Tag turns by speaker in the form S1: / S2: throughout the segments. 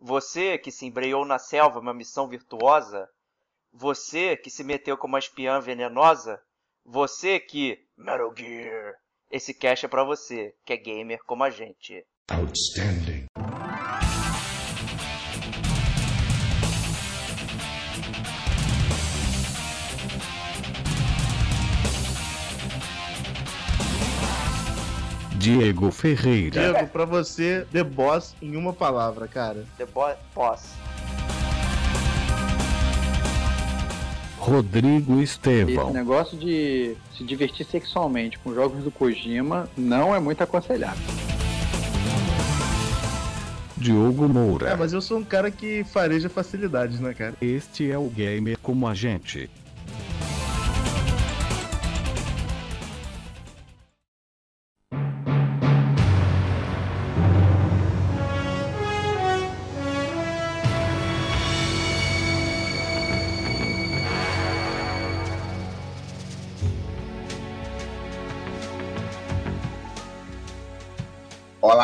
S1: Você que se embreou na selva, uma missão virtuosa. Você que se meteu com uma espiã venenosa. Você que. Metal Gear. Esse cash é pra você, que é gamer como a gente. Outstanding.
S2: Diego Ferreira.
S3: Diego, pra você, The Boss em uma palavra, cara.
S1: The bo Boss.
S2: Rodrigo Estevão.
S4: Esse negócio de se divertir sexualmente com jogos do Kojima não é muito aconselhável.
S2: Diogo Moura.
S3: É, mas eu sou um cara que fareja facilidades, né, cara?
S2: Este é o gamer como a gente.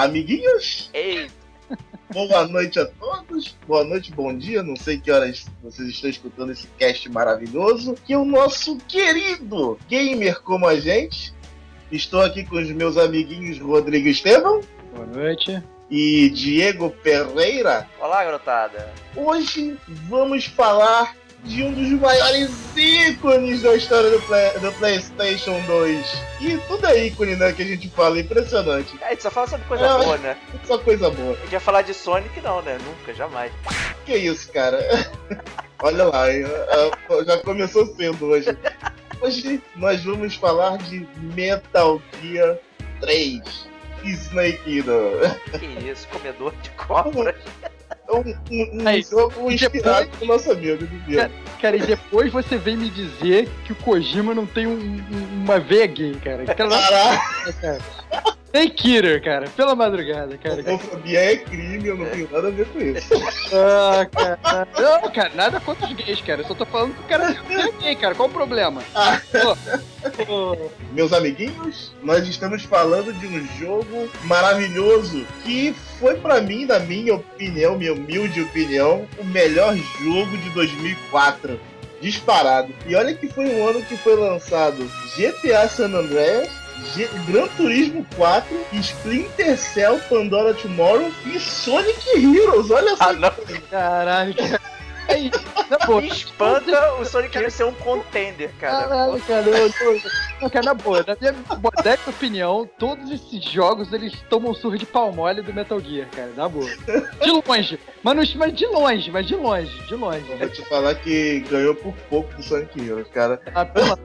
S3: Amiguinhos!
S1: Ei!
S3: Boa noite a todos, boa noite, bom dia. Não sei que horas vocês estão escutando esse cast maravilhoso. Que o nosso querido gamer como a gente. Estou aqui com os meus amiguinhos Rodrigo Estevam.
S4: Boa noite.
S3: E Diego Pereira.
S1: Olá, garotada.
S3: Hoje vamos falar de um dos maiores ícones da história do, Play, do PlayStation 2. E tudo é ícone, né? Que a gente fala, impressionante.
S1: É, a gente só fala sobre coisa é, boa, né?
S3: Só coisa boa.
S1: A gente vai falar de Sonic, não, né? Nunca, jamais.
S3: Que isso, cara? Olha lá, já começou cedo hoje. Hoje nós vamos falar de Metal Gear 3. Snake Eater.
S1: Que isso, comedor de cobras
S3: um, um, um jogo inspirado depois, nosso amigo
S4: cara, cara, e depois você vem me dizer que o Kojima não tem um, uma veia gay, cara. Caraca! Cara. Tem Killer, cara, pela madrugada, cara.
S3: Homofobia é crime, eu não tenho nada a ver com isso.
S4: Ah, cara. Não, cara, nada contra os gays, cara. Eu só tô falando que o cara é gay, cara. Qual o problema? Ah.
S3: Meus amiguinhos, nós estamos falando de um jogo maravilhoso que foi para mim, na minha opinião, minha humilde opinião, o melhor jogo de 2004 disparado. E olha que foi um ano que foi lançado GTA San Andreas, Gran Turismo 4, Splinter Cell, Pandora Tomorrow e Sonic Heroes. Olha só. Ah,
S1: não.
S4: Caralho,
S1: Aí, na Espanta o Sonic Heroes ser um contender, cara.
S4: Caralho, cara. Eu, eu, eu, cara, na boa, na minha modesta opinião, todos esses jogos eles tomam surra de pau mole do Metal Gear, cara. Na boa. De longe. Mas, mas de longe, mas de longe, de longe.
S3: Vou te falar que ganhou por pouco do Sonic Heroes, cara.
S4: Ah, Deus.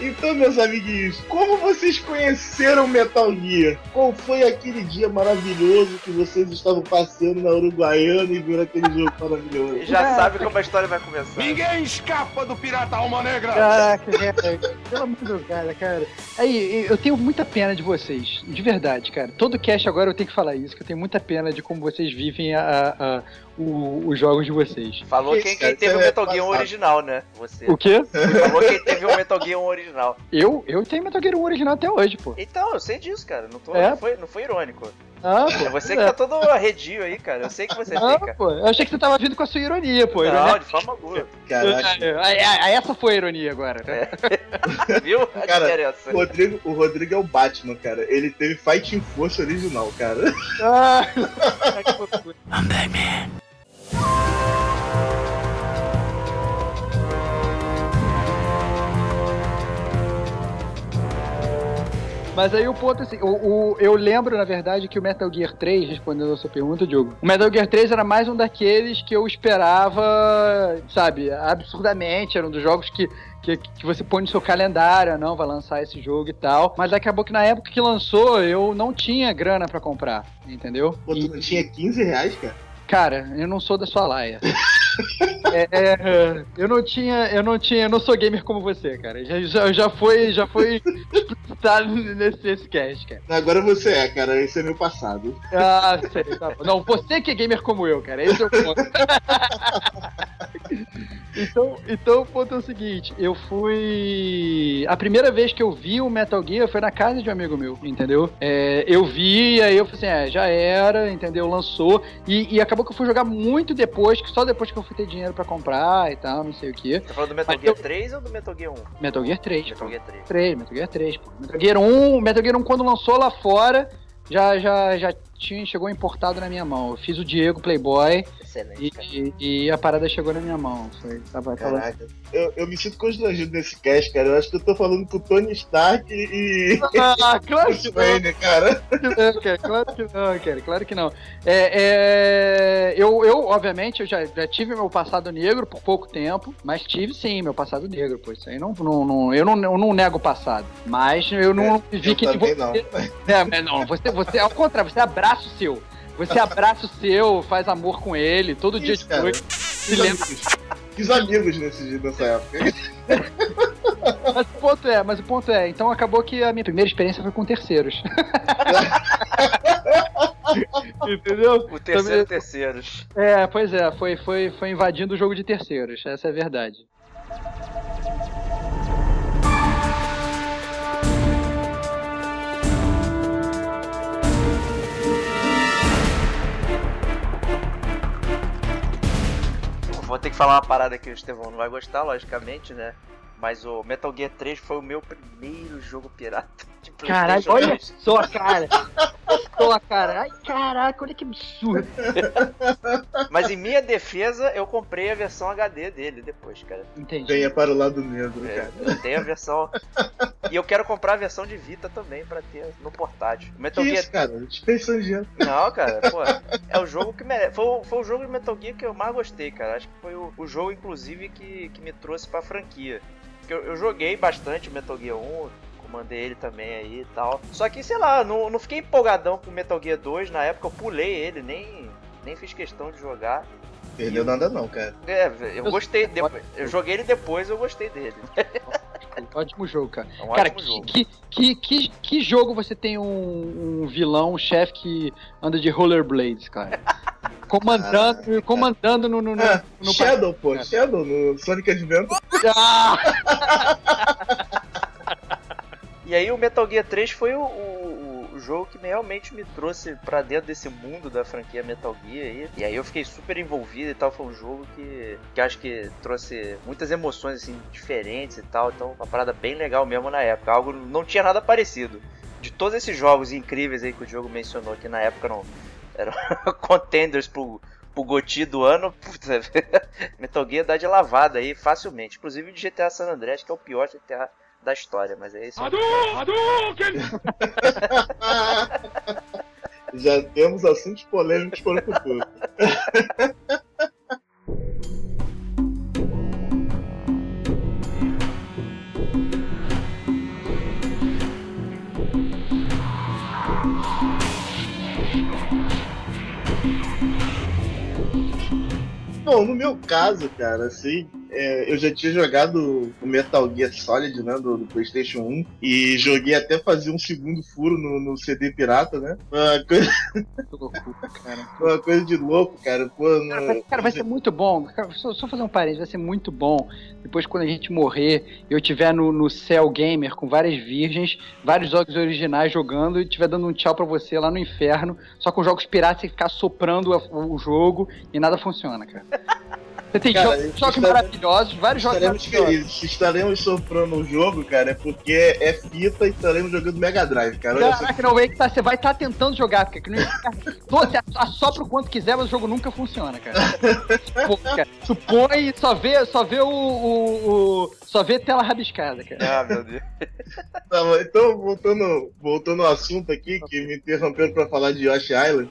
S3: Então, meus amiguinhos, como vocês conheceram Metal Gear? Qual foi aquele dia maravilhoso que vocês estavam passeando na Uruguaiana e viram aquele jogo maravilhoso?
S1: Já sabe como a história vai começar.
S2: Ninguém escapa do Pirata Alma Negra!
S4: Caraca, cara, pelo amor de Deus, cara, cara. Aí, eu tenho muita pena de vocês, de verdade, cara. Todo cast agora eu tenho que falar isso, que eu tenho muita pena de como vocês vivem a, a o, os jogos de vocês.
S1: Falou quem, quem teve o Metal Gear 1 original, né? Você.
S4: O quê?
S1: Falou quem teve o Metal Gear 1 original.
S4: Eu? Eu tenho Metal Gear 1 original até hoje, pô.
S1: Então, eu sei disso, cara. Não, tô, é? não, foi, não foi irônico.
S4: Ah, pô,
S1: é você que tá todo arredio aí, cara. Eu sei que você ah, tem,
S4: Pô, eu achei que você tava vindo com a sua ironia, pô.
S1: Não,
S4: ironia...
S1: de forma alguma.
S4: Caraca. essa foi a ironia agora. Né?
S1: É. Viu? A
S3: cara, diferença. O Rodrigo, o Rodrigo é o Batman, cara. Ele teve Fighting Force original, cara. Ah. I'm Batman.
S4: Mas aí o ponto assim, o, o, eu lembro, na verdade, que o Metal Gear 3, respondendo a sua pergunta, Diogo, o Metal Gear 3 era mais um daqueles que eu esperava, sabe, absurdamente, era um dos jogos que que, que, você põe no seu calendário, não, vai lançar esse jogo e tal. Mas acabou que na época que lançou, eu não tinha grana para comprar, entendeu?
S3: Pô, tu não tinha 15 reais, cara?
S4: Cara, eu não sou da sua laia. é, é, eu não tinha, eu não tinha, eu não sou gamer como você, cara. Já, já, já foi, já foi explicitado nesse, nesse cast, cara.
S3: Agora você é, cara. Esse é meu passado.
S4: Ah, sei, tá. Não, você que é gamer como eu, cara. Esse é o ponto. Então, então o ponto é o seguinte, eu fui. A primeira vez que eu vi o Metal Gear foi na casa de um amigo meu, entendeu? É, eu vi, e aí eu falei assim, é, já era, entendeu? Lançou. E, e acabou que eu fui jogar muito depois, que só depois que eu fui ter dinheiro pra comprar e tal, não sei o que.
S1: Tá falando do Metal
S4: Mas
S1: Gear
S4: eu-
S1: 3 ou do Metal Gear 1?
S4: Metal Gear 3.
S1: Metal Gear 3.
S4: 3, Metal Gear 3, pô. Metal Gear 1, Metal Gear 1 quando lançou lá fora, já, já, já tinha, chegou importado na minha mão. Eu fiz o Diego Playboy
S1: Excelente,
S4: e, e, e a parada chegou na minha mão. Foi, tava, tava...
S3: Eu, eu me sinto constrangido nesse cast, cara. Eu acho que eu tô falando com o Tony Stark e.
S4: Ah, claro que não,
S3: Wayne, cara.
S4: não, cara, claro que não, cara, claro que não. É, é, eu, eu, obviamente, eu já, já tive meu passado negro por pouco tempo, mas tive sim meu passado negro, pô. Isso aí não, não, não- eu, não, eu não nego o passado. Mas eu não vi
S3: Eu
S4: que
S3: também
S4: você.
S3: não.
S4: É, mas não, você, você, ao contrário, você abraça o seu. Você abraça o seu, faz amor com ele, todo dia
S3: Isso,
S4: de
S3: cara.
S4: noite.
S3: Fiz
S4: lembra-
S3: amigos. Fiz amigos nesse, dia- nessa época.
S4: Mas o ponto é, mas o ponto é, então acabou que a minha primeira experiência foi com terceiros. Entendeu?
S1: O terceiro, terceiros.
S4: É, pois é, foi, foi, foi invadindo o jogo de terceiros, essa é a verdade.
S1: Vou ter que falar uma parada que o Estevão não vai gostar, logicamente, né? Mas o Metal Gear 3 foi o meu primeiro jogo pirata
S4: Caralho, olha
S1: 2.
S4: só, cara. Só, cara. Ai, caraca, olha que absurdo.
S1: Mas em minha defesa, eu comprei a versão HD dele depois, cara.
S4: Entendi.
S3: Venha para o lado negro,
S1: É,
S3: cara.
S1: eu tenho a versão. E eu quero comprar a versão de Vita também pra ter no portátil. O
S3: Que
S1: Metal Gear
S3: isso, cara? Dispensando dinheiro.
S1: Não, cara, pô, é o jogo que merece. Foi, o- foi o jogo de Metal Gear que eu mais gostei, cara. Acho que foi o, o jogo, inclusive, que, que me trouxe pra franquia. Porque eu, eu joguei bastante o Metal Gear 1, comandei ele também aí e tal. Só que, sei lá, não, não fiquei empolgadão com o Metal Gear 2. Na época eu pulei ele, nem, nem fiz questão de jogar.
S3: Perdeu nada não, cara.
S1: É, eu gostei. depois- eu joguei ele depois eu gostei dele.
S4: Ótimo jogo, cara.
S1: É um
S4: Cara, que,
S1: jogo.
S4: que, que, que, que jogo você tem um, um vilão, um chefe que anda de rollerblades, cara? Comandando, comandando no. no, no,
S3: Ah,
S4: no
S3: Shadow, pô. Shadow no Sonic Adventure.
S4: Ah!
S1: E aí o Metal Gear 3 foi o, o- o jogo que realmente me trouxe pra dentro desse mundo da franquia Metal Gear. E aí eu fiquei super envolvido e tal. Foi um jogo que, que acho que trouxe muitas emoções assim diferentes e tal. Então uma parada bem legal mesmo na época. Algo não tinha nada parecido. De todos esses jogos incríveis aí que o jogo mencionou que na época não eram contenders pro pro GOTY do ano, puta, Metal Gear dá de lavada aí facilmente. Inclusive de GTA San Andreas, que é o pior GTA da história, mas é isso. aí.
S3: Já temos assuntos polêmicos para o futuro. Bom, no meu caso, cara, assim, é, eu já tinha jogado o Metal Gear Solid, né, do, do PlayStation 1, e joguei até fazer um segundo furo no, no CD pirata, né? Uma coisa,
S4: loucura, cara.
S3: uma coisa de louco, cara. Pô,
S4: Cara,
S3: no-
S4: vai, cara, vai ser muito bom. Cara, só, só fazer um parênteses, vai ser muito bom. Depois, quando a gente morrer, eu estiver no, no Cell Gamer com várias virgens, vários jogos originais jogando e estiver dando um tchau pra você lá no inferno, só com jogos piratas e ficar soprando a- o jogo e nada funciona, cara. Você tem
S3: Cara,
S4: jogos, jogos maravilhosos, vários jogos
S3: Estaremos
S4: maravilhosos.
S3: estaremos soprando o jogo, cara, é porque é fita e estaremos jogando Mega Drive, cara.
S4: Caraca, não, é que tá, você vai estar tentando jogar, porque que não você assopra o quanto quiser, mas o jogo nunca funciona, cara. Pô, cara supõe e só vê, só vê o, o- o- Só vê tela rabiscada, cara.
S1: Ah, meu Deus.
S3: Tá bom, então, voltando, voltando ao assunto aqui, que me interromperam pra falar de Yoshi Island.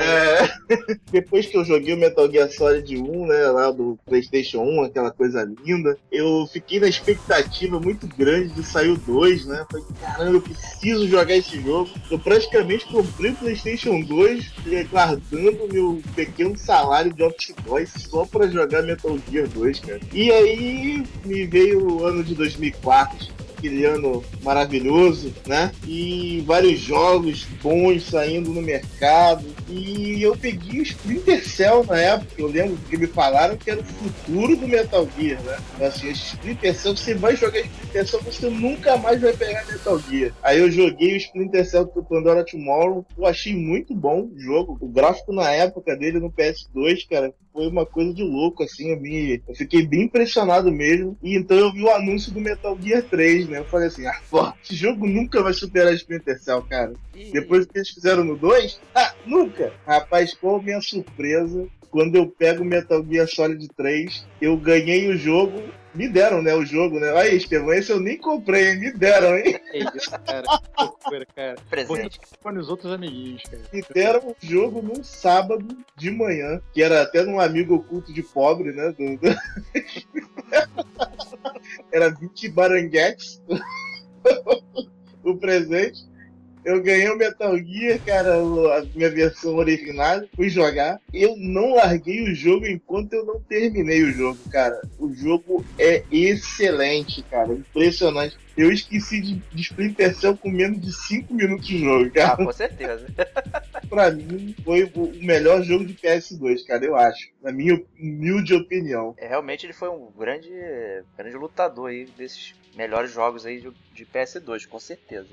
S3: É, depois que eu joguei o Metal Gear Solid 1, né, lá do PlayStation 1, aquela coisa linda, eu fiquei na expectativa muito grande de sair o 2, né? Falei, caramba, eu preciso jogar esse jogo. Eu praticamente comprei o PlayStation 2, eh, guardando meu pequeno salário de office boy só pra jogar Metal Gear 2, cara. E aí me veio o ano de 2004 aquele ano maravilhoso, né? E vários jogos bons saindo no mercado. E eu peguei o Splinter Cell na época. Eu lembro que me falaram que era o futuro do Metal Gear, né? Assim, Splinter Cell, você vai jogar Splinter Cell, você nunca mais vai pegar Metal Gear. Aí eu joguei o Splinter Cell do Pandora Tomorrow. Eu achei muito bom o jogo. O gráfico na época dele no PS2, cara, foi uma coisa de louco, assim, eu, me, eu fiquei bem impressionado mesmo. E então eu vi o anúncio do Metal Gear 3, né? Eu falei assim, ah, pô, esse jogo nunca vai superar Splinter Cell, cara. Depois que eles fizeram no 2, ah, nunca! Rapaz, qual a minha surpresa quando eu pego o Metal Gear Solid 3, eu ganhei o jogo. Me deram, né, o jogo, né? Aí, Estevão, esse eu nem comprei? Me deram, hein?
S4: É isso, cara. Que loucura, cara.
S1: presente.
S4: Foi nos outros amiguinhos, cara.
S3: Me deram o jogo num sábado de manhã, que era até num amigo oculto de pobre, né? do- do- era 20 baranguetes o presente. Eu ganhei o Metal Gear, cara, a minha versão original, fui jogar. Eu não larguei o jogo enquanto eu não terminei o jogo, cara. O jogo é excelente, cara, impressionante. Eu esqueci de, de Splinter Cell com menos de 5 minutos de jogo, cara
S1: Ah, com certeza.
S3: pra mim, foi o o melhor jogo de PS2, cara, eu acho. Na minha humilde opinião.
S1: É, realmente ele foi um grande, grande lutador aí desses melhores jogos aí de, de PS2, com certeza.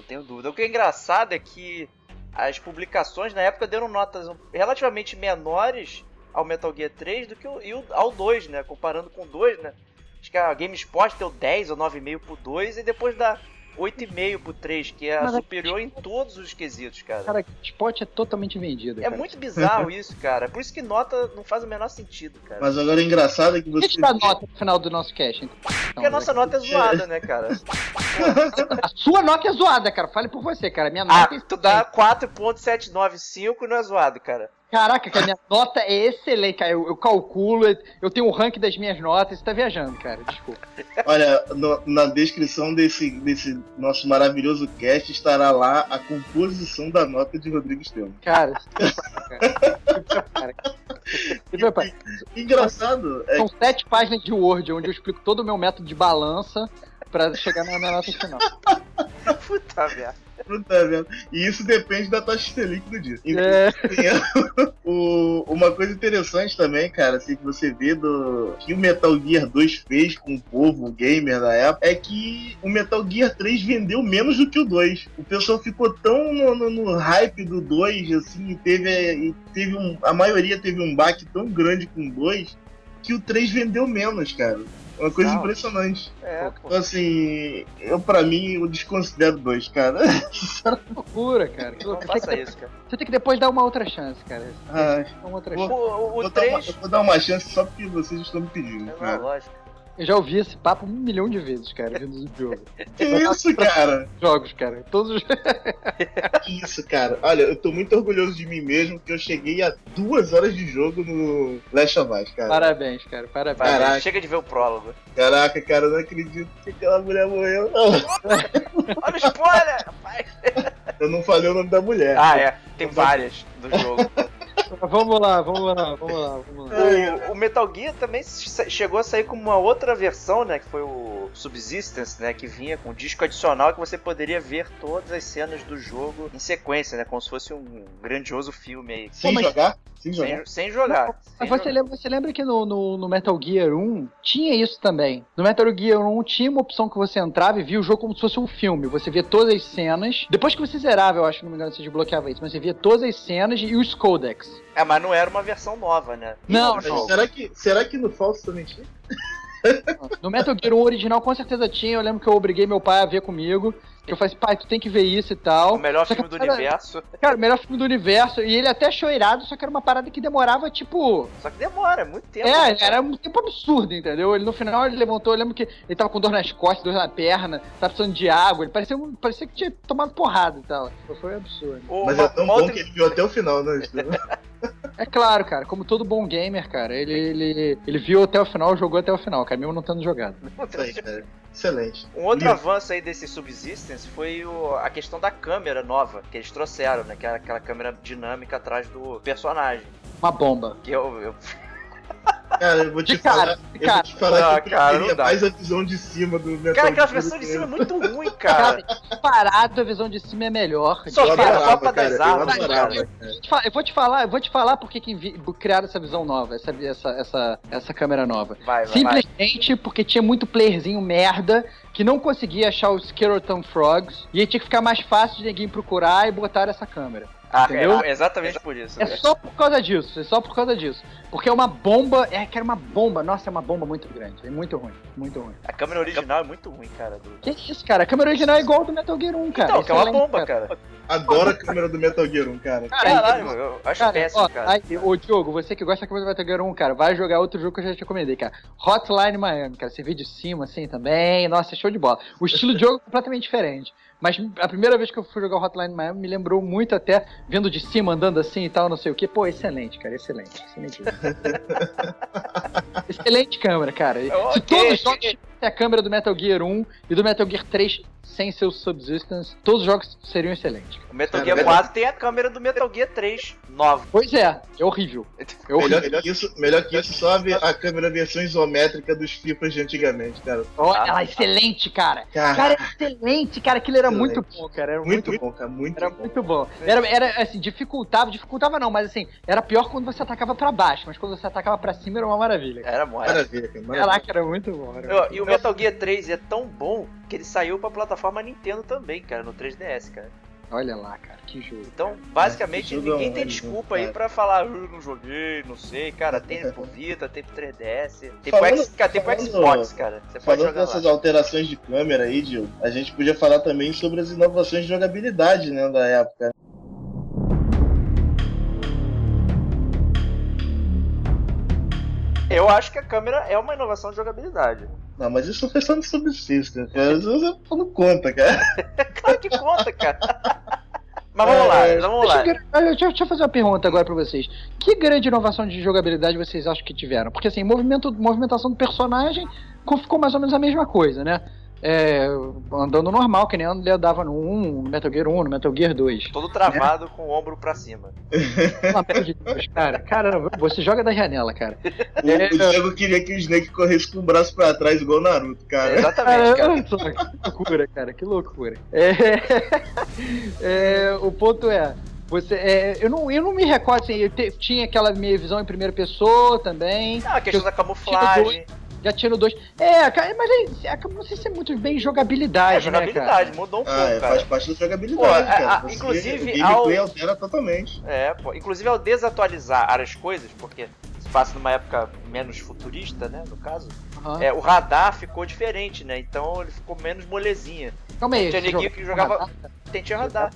S1: Não tenho dúvida. O que é engraçado é que as publicações na época deram notas relativamente menores ao Metal Gear 3 do que o, e ao 2, né? Comparando com o 2, né? Acho que a GameSpot deu 10 ou 9,5 pro 2 e depois dá 8,5 pro 3, que é
S4: Mas é-
S1: superior em todos os quesitos, cara.
S4: Cara, Spot é totalmente vendido.
S1: É
S4: cara.
S1: muito bizarro isso, cara. Por isso que nota não faz o menor sentido, cara.
S3: Mas agora o engraçado é que
S4: Deixa
S3: você.
S4: eu dar nota no final do nosso cast. Então.
S1: Porque a nossa nota é zoada, né, cara?
S4: A sua nota é zoada, cara. Fale por você, cara. Minha
S1: Ah,
S4: nota é
S1: tu dá 4.795 e não é zoado, cara.
S4: Caraca, cara, minha nota é excelente, cara. Eu, eu calculo, eu tenho o ranking das minhas notas. Você tá viajando, cara. Desculpa.
S3: Olha, no- na descrição desse, desse nosso maravilhoso cast estará lá a composição da nota de Rodrigo Estevam.
S4: Cara, cara.
S3: Engraçado é
S4: São sete páginas de Word, onde eu explico todo o meu método de balança pra chegar na minha nota final.
S1: Puta merda.
S3: Merda. E isso depende da taxa Selic do dia.
S4: É,
S3: O- uma coisa interessante também, cara, assim, que você vê do que o Metal Gear 2 fez com o povo gamer da época, é que o Metal Gear 3 vendeu menos do que o 2. O pessoal ficou tão no, no- no hype do 2, assim, e teve, e teve um, a maioria teve um baque tão grande com o 2 que o 3 vendeu menos, cara. É Uma coisa
S1: Não.
S3: impressionante.
S1: É, pô.
S3: Então, assim, eu pra mim, eu desconsidero 2, cara.
S4: loucura, cara. Que
S1: Não
S4: loucura. Você,
S1: faça
S4: tem que,
S1: isso, cara.
S4: você tem que depois dar uma outra chance, cara. Dar uma outra
S3: Vou-
S4: chance.
S1: O, o,
S3: vou,
S1: o
S3: dar uma,
S1: 3.
S3: vou dar uma chance só porque vocês estão me pedindo.
S1: É,
S3: cara.
S1: lógico.
S4: Eu já ouvi esse papo um milhão de vezes, cara, vindo do jogo.
S3: Que isso, cara?
S4: Jogos, cara. Todos os.
S3: Que isso, cara? Olha, eu tô muito orgulhoso de mim mesmo que eu cheguei a duas horas de jogo no Last of Us, cara.
S4: Parabéns, cara. Parabéns.
S3: Caraca.
S1: chega de ver o prólogo.
S3: Caraca, cara, eu não acredito que aquela mulher morreu.
S1: Olha o spoiler, rapaz.
S3: Eu não falei o nome da mulher.
S1: Ah, é. Tem várias do jogo.
S4: Vamos lá, vamos lá, vamos lá, vamos lá.
S1: O, o Metal Gear também chegou a sair com uma outra versão, né? Que foi o Subsistence, né? Que vinha com um disco adicional que você poderia ver todas as cenas do jogo em sequência, né? Como se fosse um grandioso filme aí.
S3: Sem
S4: mas-
S3: jogar? Sem jogar.
S1: Sem, sem jogar.
S4: Mas
S1: sem
S4: você
S1: jogar.
S4: lembra, você lembra que no, no, no Metal Gear 1 tinha isso também? No Metal Gear 1 tinha uma opção que você entrava e via o jogo como se fosse um filme. Você via todas as cenas. Depois que você zerava, eu acho, se não me engano, você desbloqueava isso. Mas você via todas as cenas e os codecs.
S1: É, mas não era uma versão nova, né?
S4: Não,
S1: jogo.
S3: será, que, será que no falso também tinha?
S4: No Metal Gear 1 original com certeza tinha. Eu lembro que eu obriguei meu pai a ver comigo. Que eu falei assim, pai, tu tem que ver isso e tal.
S1: O melhor
S4: Só
S1: filme do
S4: era-
S1: universo.
S4: Cara, o melhor filme do universo. E ele até achou irado, só que era uma parada que demorava, tipo...
S1: Só que demora, é muito tempo.
S4: É,
S1: né?
S4: era um tempo absurdo, entendeu? Ele no final ele levantou, eu lembro que ele tava com dor nas costas, dor na perna, tava precisando de água, ele parecia, parecia que tinha tomado porrada e tal. Foi absurdo.
S1: O-
S3: Mas é tão bom
S1: outra-
S3: que ele viu até o final, né?
S4: É claro, cara, como todo bom gamer, cara, ele, ele, ele viu até o final, jogou até o final, cara, mesmo não tendo jogado.
S3: Isso aí, cara. Excelente.
S1: Um outro
S3: Lindo.
S1: avanço aí desse Subsistence foi o- a questão da câmera nova que eles trouxeram, né? Que era aquela câmera dinâmica atrás do personagem.
S4: Uma bomba.
S1: Que eu. eu-
S3: Cara, eu vou te
S4: cara,
S3: falar.
S4: de
S3: Eu vou
S4: cara.
S3: te falar
S1: Ah,
S3: que eu
S1: cara, não
S3: mais a visão de cima do Metal
S1: Cara, aquela versão de cima é muito ruim, cara.
S4: Cara, disparado, a visão de cima é melhor.
S1: Só
S3: Eu
S1: que a
S3: adorava,
S1: Copa das
S3: cara, eu
S1: Armas,
S3: adorava,
S1: cara.
S3: cara.
S4: Fa- Eu vou te falar, eu vou te falar porque que criaram essa visão nova, essa, essa, essa, essa câmera nova.
S1: Vai, vai, vai.
S4: Simplesmente porque tinha muito playerzinho merda que não conseguia achar os Skeleton Frogs e aí tinha que ficar mais fácil de ninguém procurar e botar essa câmera.
S1: Ah,
S4: entendeu?
S1: é exatamente por isso.
S4: É
S1: cara.
S4: só por causa disso, é só por causa disso. Porque é uma bomba, é que era uma bomba, nossa, é uma bomba muito grande, é muito ruim, muito ruim.
S1: A câmera original é muito ruim, cara. Do...
S4: Que isso, cara? A câmera original é igual ao do Metal Gear 1, cara.
S1: Então, que é uma bomba, cara.
S3: Adoro a câmera do Metal Gear 1, cara.
S1: Caralho, eu acho
S4: Cara,
S1: péssimo,
S4: ó,
S1: cara.
S4: aí, ô Diogo, você que gosta da câmera do Metal Gear 1, cara, vai jogar outro jogo que eu já te recomendei, cara. Hotline Miami, cara. Você vê de cima assim também. Nossa, show de bola. O estilo de jogo é completamente diferente. Mas a primeira vez que eu fui jogar o Hotline Miami me lembrou muito até, vendo de cima, andando assim e tal, não sei o que. Pô, excelente, cara, excelente. Excelente, excelente câmera, cara. Se
S1: Ok,
S4: todos os a câmera do Metal Gear 1 e do Metal Gear 3 sem seu Subsistence, todos os jogos seriam excelentes.
S1: O Metal
S3: Cara,
S1: Gear
S3: verdade.
S1: 4 tem a câmera do Metal Gear 3 nova.
S4: Pois é, é horrível. É horrível.
S3: Melhor que isso, melhor que isso, só a, câmera versão isométrica dos FIFAs de antigamente, cara.
S4: Olha lá, excelente, cara.
S3: Cara,
S4: Cara, excelente, cara. Aquilo era
S3: Excelente.
S4: muito bom, cara. Era
S3: muito,
S4: muito,
S3: bom, cara, muito
S4: Era
S3: bom.
S4: muito bom. Era, era assim, dificultava, dificultava não, mas assim, era pior quando você atacava pra baixo, mas quando você atacava pra cima era uma maravilha.
S1: Era mole.
S3: Maravilha, cara. Maravilha.
S4: Caraca, era muito bom. Era muito
S1: E o Metal Gear 3 é tão bom que ele saiu pra plataforma Nintendo também, cara, no 3DS, cara.
S4: Olha lá, cara, que jogo.
S1: Então, basicamente,
S3: esse jogo é
S1: ninguém
S3: um-
S1: tem
S3: é um
S1: desculpa aí
S3: cara.
S1: pra falar, eu não joguei, não sei, cara. Tem pro Vita, tem pro 3DS, tem
S3: Falando-
S1: pro, X, cara, tem pro
S3: falando-
S1: Xbox, cara. Você pode
S3: Falando dessas
S1: lá.
S3: alterações de câmera aí, Dil, a gente podia falar também sobre as inovações de jogabilidade, né, da época.
S1: Eu acho que a câmera é uma inovação de jogabilidade.
S3: Não, mas isso foi só no Subsistence, cara. Isso não conta, cara.
S1: Claro que conta, cara. Mas vamos lá,
S3: É,
S1: vamos lá.
S4: Deixa, deixa eu fazer uma pergunta agora pra vocês. Que grande inovação de jogabilidade vocês acham que tiveram? Porque assim, movimento, movimentação do personagem ficou mais ou menos a mesma coisa, né? É, andando normal, que nem ele andava no 1, no Metal Gear 1, no Metal Gear 2.
S1: Todo travado com o ombro pra cima.
S4: Pelo amor de Deus, cara. Cara, você joga da janela, cara.
S3: O,
S4: É.
S3: o Diego queria que o Snake corresse com o braço pra trás, igual o Naruto, cara.
S1: Exatamente, cara.
S4: só, que loucura, cara, que loucura. É, é, o ponto é. Você, é, eu, não, eu não me recordo, assim, eu te- tinha aquela minha visão em primeira pessoa também.
S1: Ah, a questão da camuflagem.
S4: Já tinha no 2. É, cara, mas aí, é, não sei se é muito bem jogabilidade,
S1: É,
S4: né,
S1: jogabilidade,
S4: cara?
S1: mudou um
S3: Ah,
S1: pouco,
S3: é,
S1: cara.
S3: faz parte da jogabilidade,
S1: Pô, a-
S3: cara.
S1: a-
S3: Você-
S1: inclusive,
S3: o gameplay
S1: ao-
S3: altera totalmente.
S1: É, pô. Inclusive ao desatualizar as coisas, porque se passa numa época menos futurista, né, no caso,
S4: Aham.
S1: é, o radar ficou diferente, né? Então ele ficou menos molezinha.
S4: Calma aí,
S1: tinha neguinho que
S4: jogava radar?
S1: Tem tinha radar.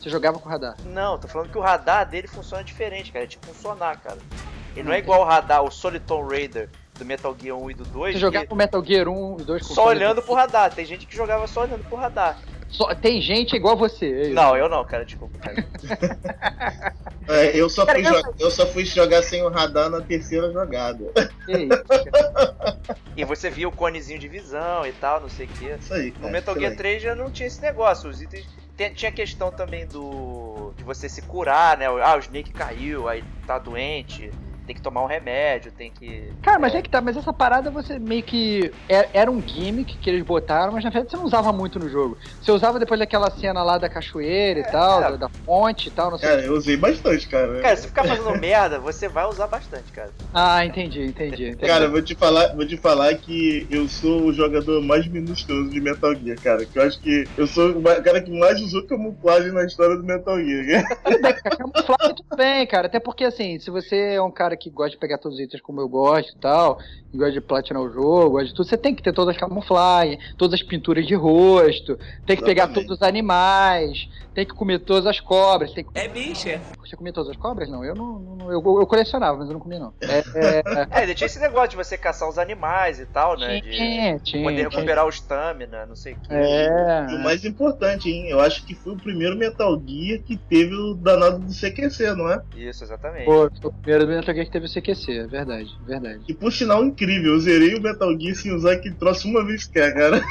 S4: Você jogava com radar.
S1: Não, tô falando que o radar dele funciona diferente, cara. É tipo um sonar, cara. Ele não é igual o radar, o Soliton Raider do Metal Gear 1 e do 2,
S4: Você jogava com Metal Gear 1 e 2 com
S1: só olhando pro radar. Tem gente que jogava só olhando pro radar.
S4: Só- Tem gente igual você. é isso.
S1: Não, eu não, cara, desculpa, cara.
S3: É, eu, só
S4: Cara,
S3: fui
S4: eu-
S3: eu só fui jogar sem o radar na terceira jogada.
S4: Isso.
S1: E você via o conezinho de visão e tal, não sei o quê.
S3: Isso aí,
S1: No
S3: cara.
S1: Metal Gear
S3: excelente.
S1: 3 já não tinha esse negócio. Os itens. Tinha a questão também do. de você se curar, né? Ah, o Snake caiu, aí tá doente, tem que tomar um remédio, tem que.
S4: Cara, mas é que tá, mas essa parada você meio que. é- Era um gimmick que eles botaram, mas na verdade você não usava muito no jogo. Você usava depois daquela cena lá da cachoeira e tal,
S1: é.
S4: da, da fonte e tal, não sei.
S3: Cara, eu usei bastante, cara.
S1: Cara, se ficar fazendo merda, você vai usar bastante, cara.
S4: Ah, entendi, entendi. entendi.
S3: Cara, eu vou te falar, vou te falar que eu sou o jogador mais minucioso de Metal Gear, cara. Que eu acho que eu sou o cara que mais usou camuflagem na história do Metal Gear.
S4: Cara, camuflagem tudo bem, cara. Até porque, assim, se você é um cara que gosta de pegar todos os itens como eu gosto e tal, e gosta de platinar o jogo, gosta de tudo, você tem que ter todas as camuflagens, todas as pinturas de rosto, tem que pegar
S3: Exatamente.
S4: todos os animais, tem que comer todas as cobras. Tem que...
S5: É bicha.
S4: Você comia todas as cobras? Não, eu não. não- eu, eu colecionava, mas eu não comia, não. É, é,
S1: É, tinha esse negócio de você caçar os animais e tal, né? De
S4: tinha, tinha.
S1: poder
S4: tinha.
S1: recuperar o stamina, não sei o que.
S4: É.
S3: E o mais importante, hein? Eu acho que foi o primeiro Metal Gear que teve o danado do CQC, não é?
S1: Isso, exatamente.
S4: Pô, foi o primeiro Metal Gear que teve o CQC, é verdade, verdade.
S3: E por sinal incrível, eu zerei o Metal Gear sem usar aquele troço uma vez sequer, cara.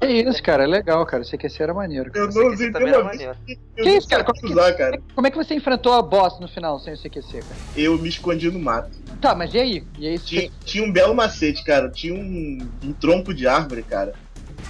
S4: Que isso, cara, é legal, cara. CQC era maneiro. cara.
S6: Eu não usei
S1: também
S6: pela
S1: maneiro.
S6: Eu
S4: Que
S6: não
S4: isso, cara? Como que-
S6: usar, cara.
S4: Como é que você enfrentou a boss no final sem o CQC, cara?
S6: Eu me escondi no mato.
S4: Tá, mas e aí? E aí
S6: Tinha,
S4: você...
S6: tinha um belo macete, cara. Tinha um, um tronco de árvore, cara.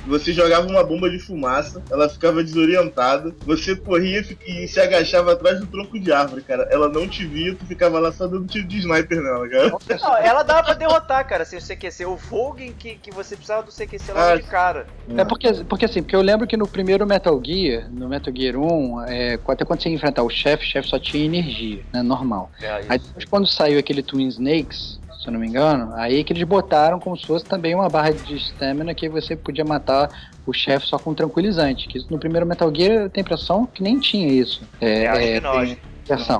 S6: Você jogava uma bomba de fumaça, ela ficava desorientada. Você corria e se agachava atrás do tronco de árvore, cara. Ela não te via, tu ficava lá só dando tiro de sniper nela, cara.
S1: Não, ela dava pra derrotar, cara, sem o CQC. O Vogue que, que você precisava do CQC logo
S6: Ah,
S1: de cara.
S4: É porque, porque assim, porque eu lembro que no primeiro Metal Gear, no Metal Gear 1, é, até quando você ia enfrentar o chefe, o chefe só tinha energia, né? Normal.
S1: É,
S4: Aí depois quando saiu aquele Twin Snakes, se eu não me engano, aí que eles botaram como se fosse também uma barra de stamina que você podia matar o chefe só com tranquilizante. Que no primeiro Metal Gear eu tenho a impressão que nem tinha isso. É,
S1: É, acho
S4: é,
S1: que não,
S4: tem
S1: acho que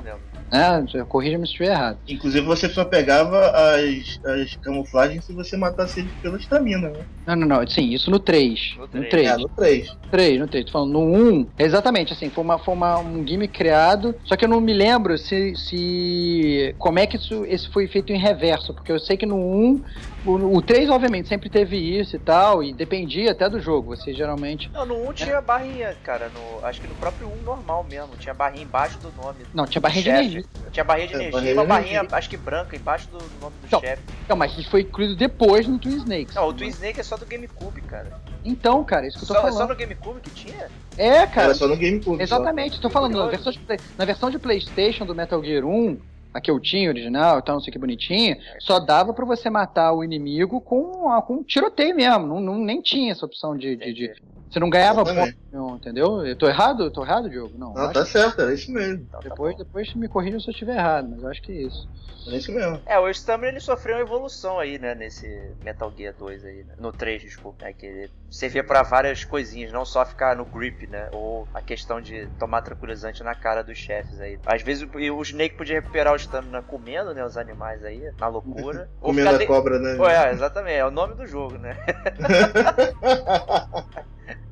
S1: não.
S4: Né? Corrija-me se estiver errado.
S6: Inclusive você só pegava as, as camuflagens se você matasse ele pela estamina, né?
S4: Não, não, não. Sim, isso no 3.
S1: No
S4: No
S1: três.
S4: 3.
S6: É, no 3.
S4: 3, no 3. Tô falando no 1. Exatamente, assim, foi, uma, foi uma, um game criado. Só que eu não me lembro se. se como é que isso, esse foi feito em reverso. Porque eu sei que no 1. O, o 3, obviamente, sempre teve isso e tal. E dependia até do jogo. Você geralmente.
S1: Não, no 1 tinha barrinha, cara. No, acho que no próprio 1 normal mesmo. Tinha barrinha embaixo do nome.
S4: Não, tinha barrinha de
S1: chefe.
S4: Energia.
S1: Tinha barrinha de
S6: É,
S1: energia
S6: barrinha
S1: e uma
S6: de
S1: barrinha,
S6: energia.
S1: acho que branca, embaixo do nome do
S4: Não.
S1: chefe.
S4: Não, mas isso foi incluído depois no Twin Snakes.
S1: Não, o Twin Snake é só do GameCube, cara.
S4: Então, cara, isso que eu tô
S1: Só, é
S4: falando.
S1: só no GameCube que tinha?
S4: É, cara.
S6: Era só no GameCube. só.
S4: Exatamente, tô falando, na versão, de, na versão de Playstation do Metal Gear 1, a que eu tinha, original e tal, não sei que bonitinha, só dava pra você matar o inimigo com, com um tiroteio mesmo, não, não- nem tinha essa opção de... de- de- você não ganhava ponto nenhum, entendeu? Eu tô errado? Eu tô errado, Diogo? Não,
S6: Não,
S4: acho
S6: tá
S4: que
S6: certo, era isso mesmo.
S1: Então, tá
S4: depois,
S1: bom.
S4: depois me corrija se eu estiver errado, mas eu acho que é isso.
S6: Era isso mesmo.
S1: É, o Stamina ele sofreu uma evolução aí, né, nesse Metal Gear 2 aí, né? No 3, desculpa, né, que ele servia pra várias coisinhas, não só ficar no grip, né, ou a questão de tomar tranquilizante na cara dos chefes aí. Às vezes o, o Snake podia recuperar o Stamina comendo, né, os animais aí, na loucura. ou
S6: Comendo
S1: ficar
S6: a
S1: de-
S6: cobra, né?
S1: Pô, é, exatamente, é o nome do jogo, né.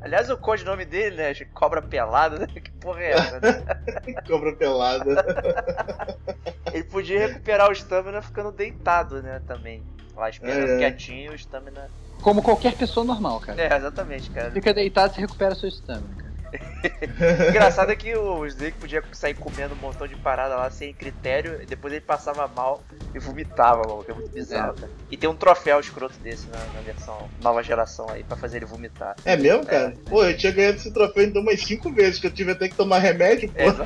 S1: Aliás, o codinome dele, né, Cobra Pelada, né, que porra é essa, né?
S6: cobra pelada.
S1: Ele podia recuperar o Stamina ficando deitado, né, também. Lá esperando
S6: É, é.
S1: quietinho, o Stamina...
S4: Como qualquer pessoa normal, cara.
S1: É, exatamente, cara.
S4: Fica deitado e recupera seu stamina, cara.
S1: Engraçado é que o Snake podia sair comendo um montão de parada lá sem critério, e depois ele passava mal e vomitava, mano, que é muito bizarro, cara. E tem um troféu escroto desse na, na versão nova geração aí, pra fazer ele vomitar.
S6: É mesmo, cara? Pô, eu tinha ganhado esse troféu então umas 5 vezes, que eu tive até que tomar remédio, pô.
S1: É.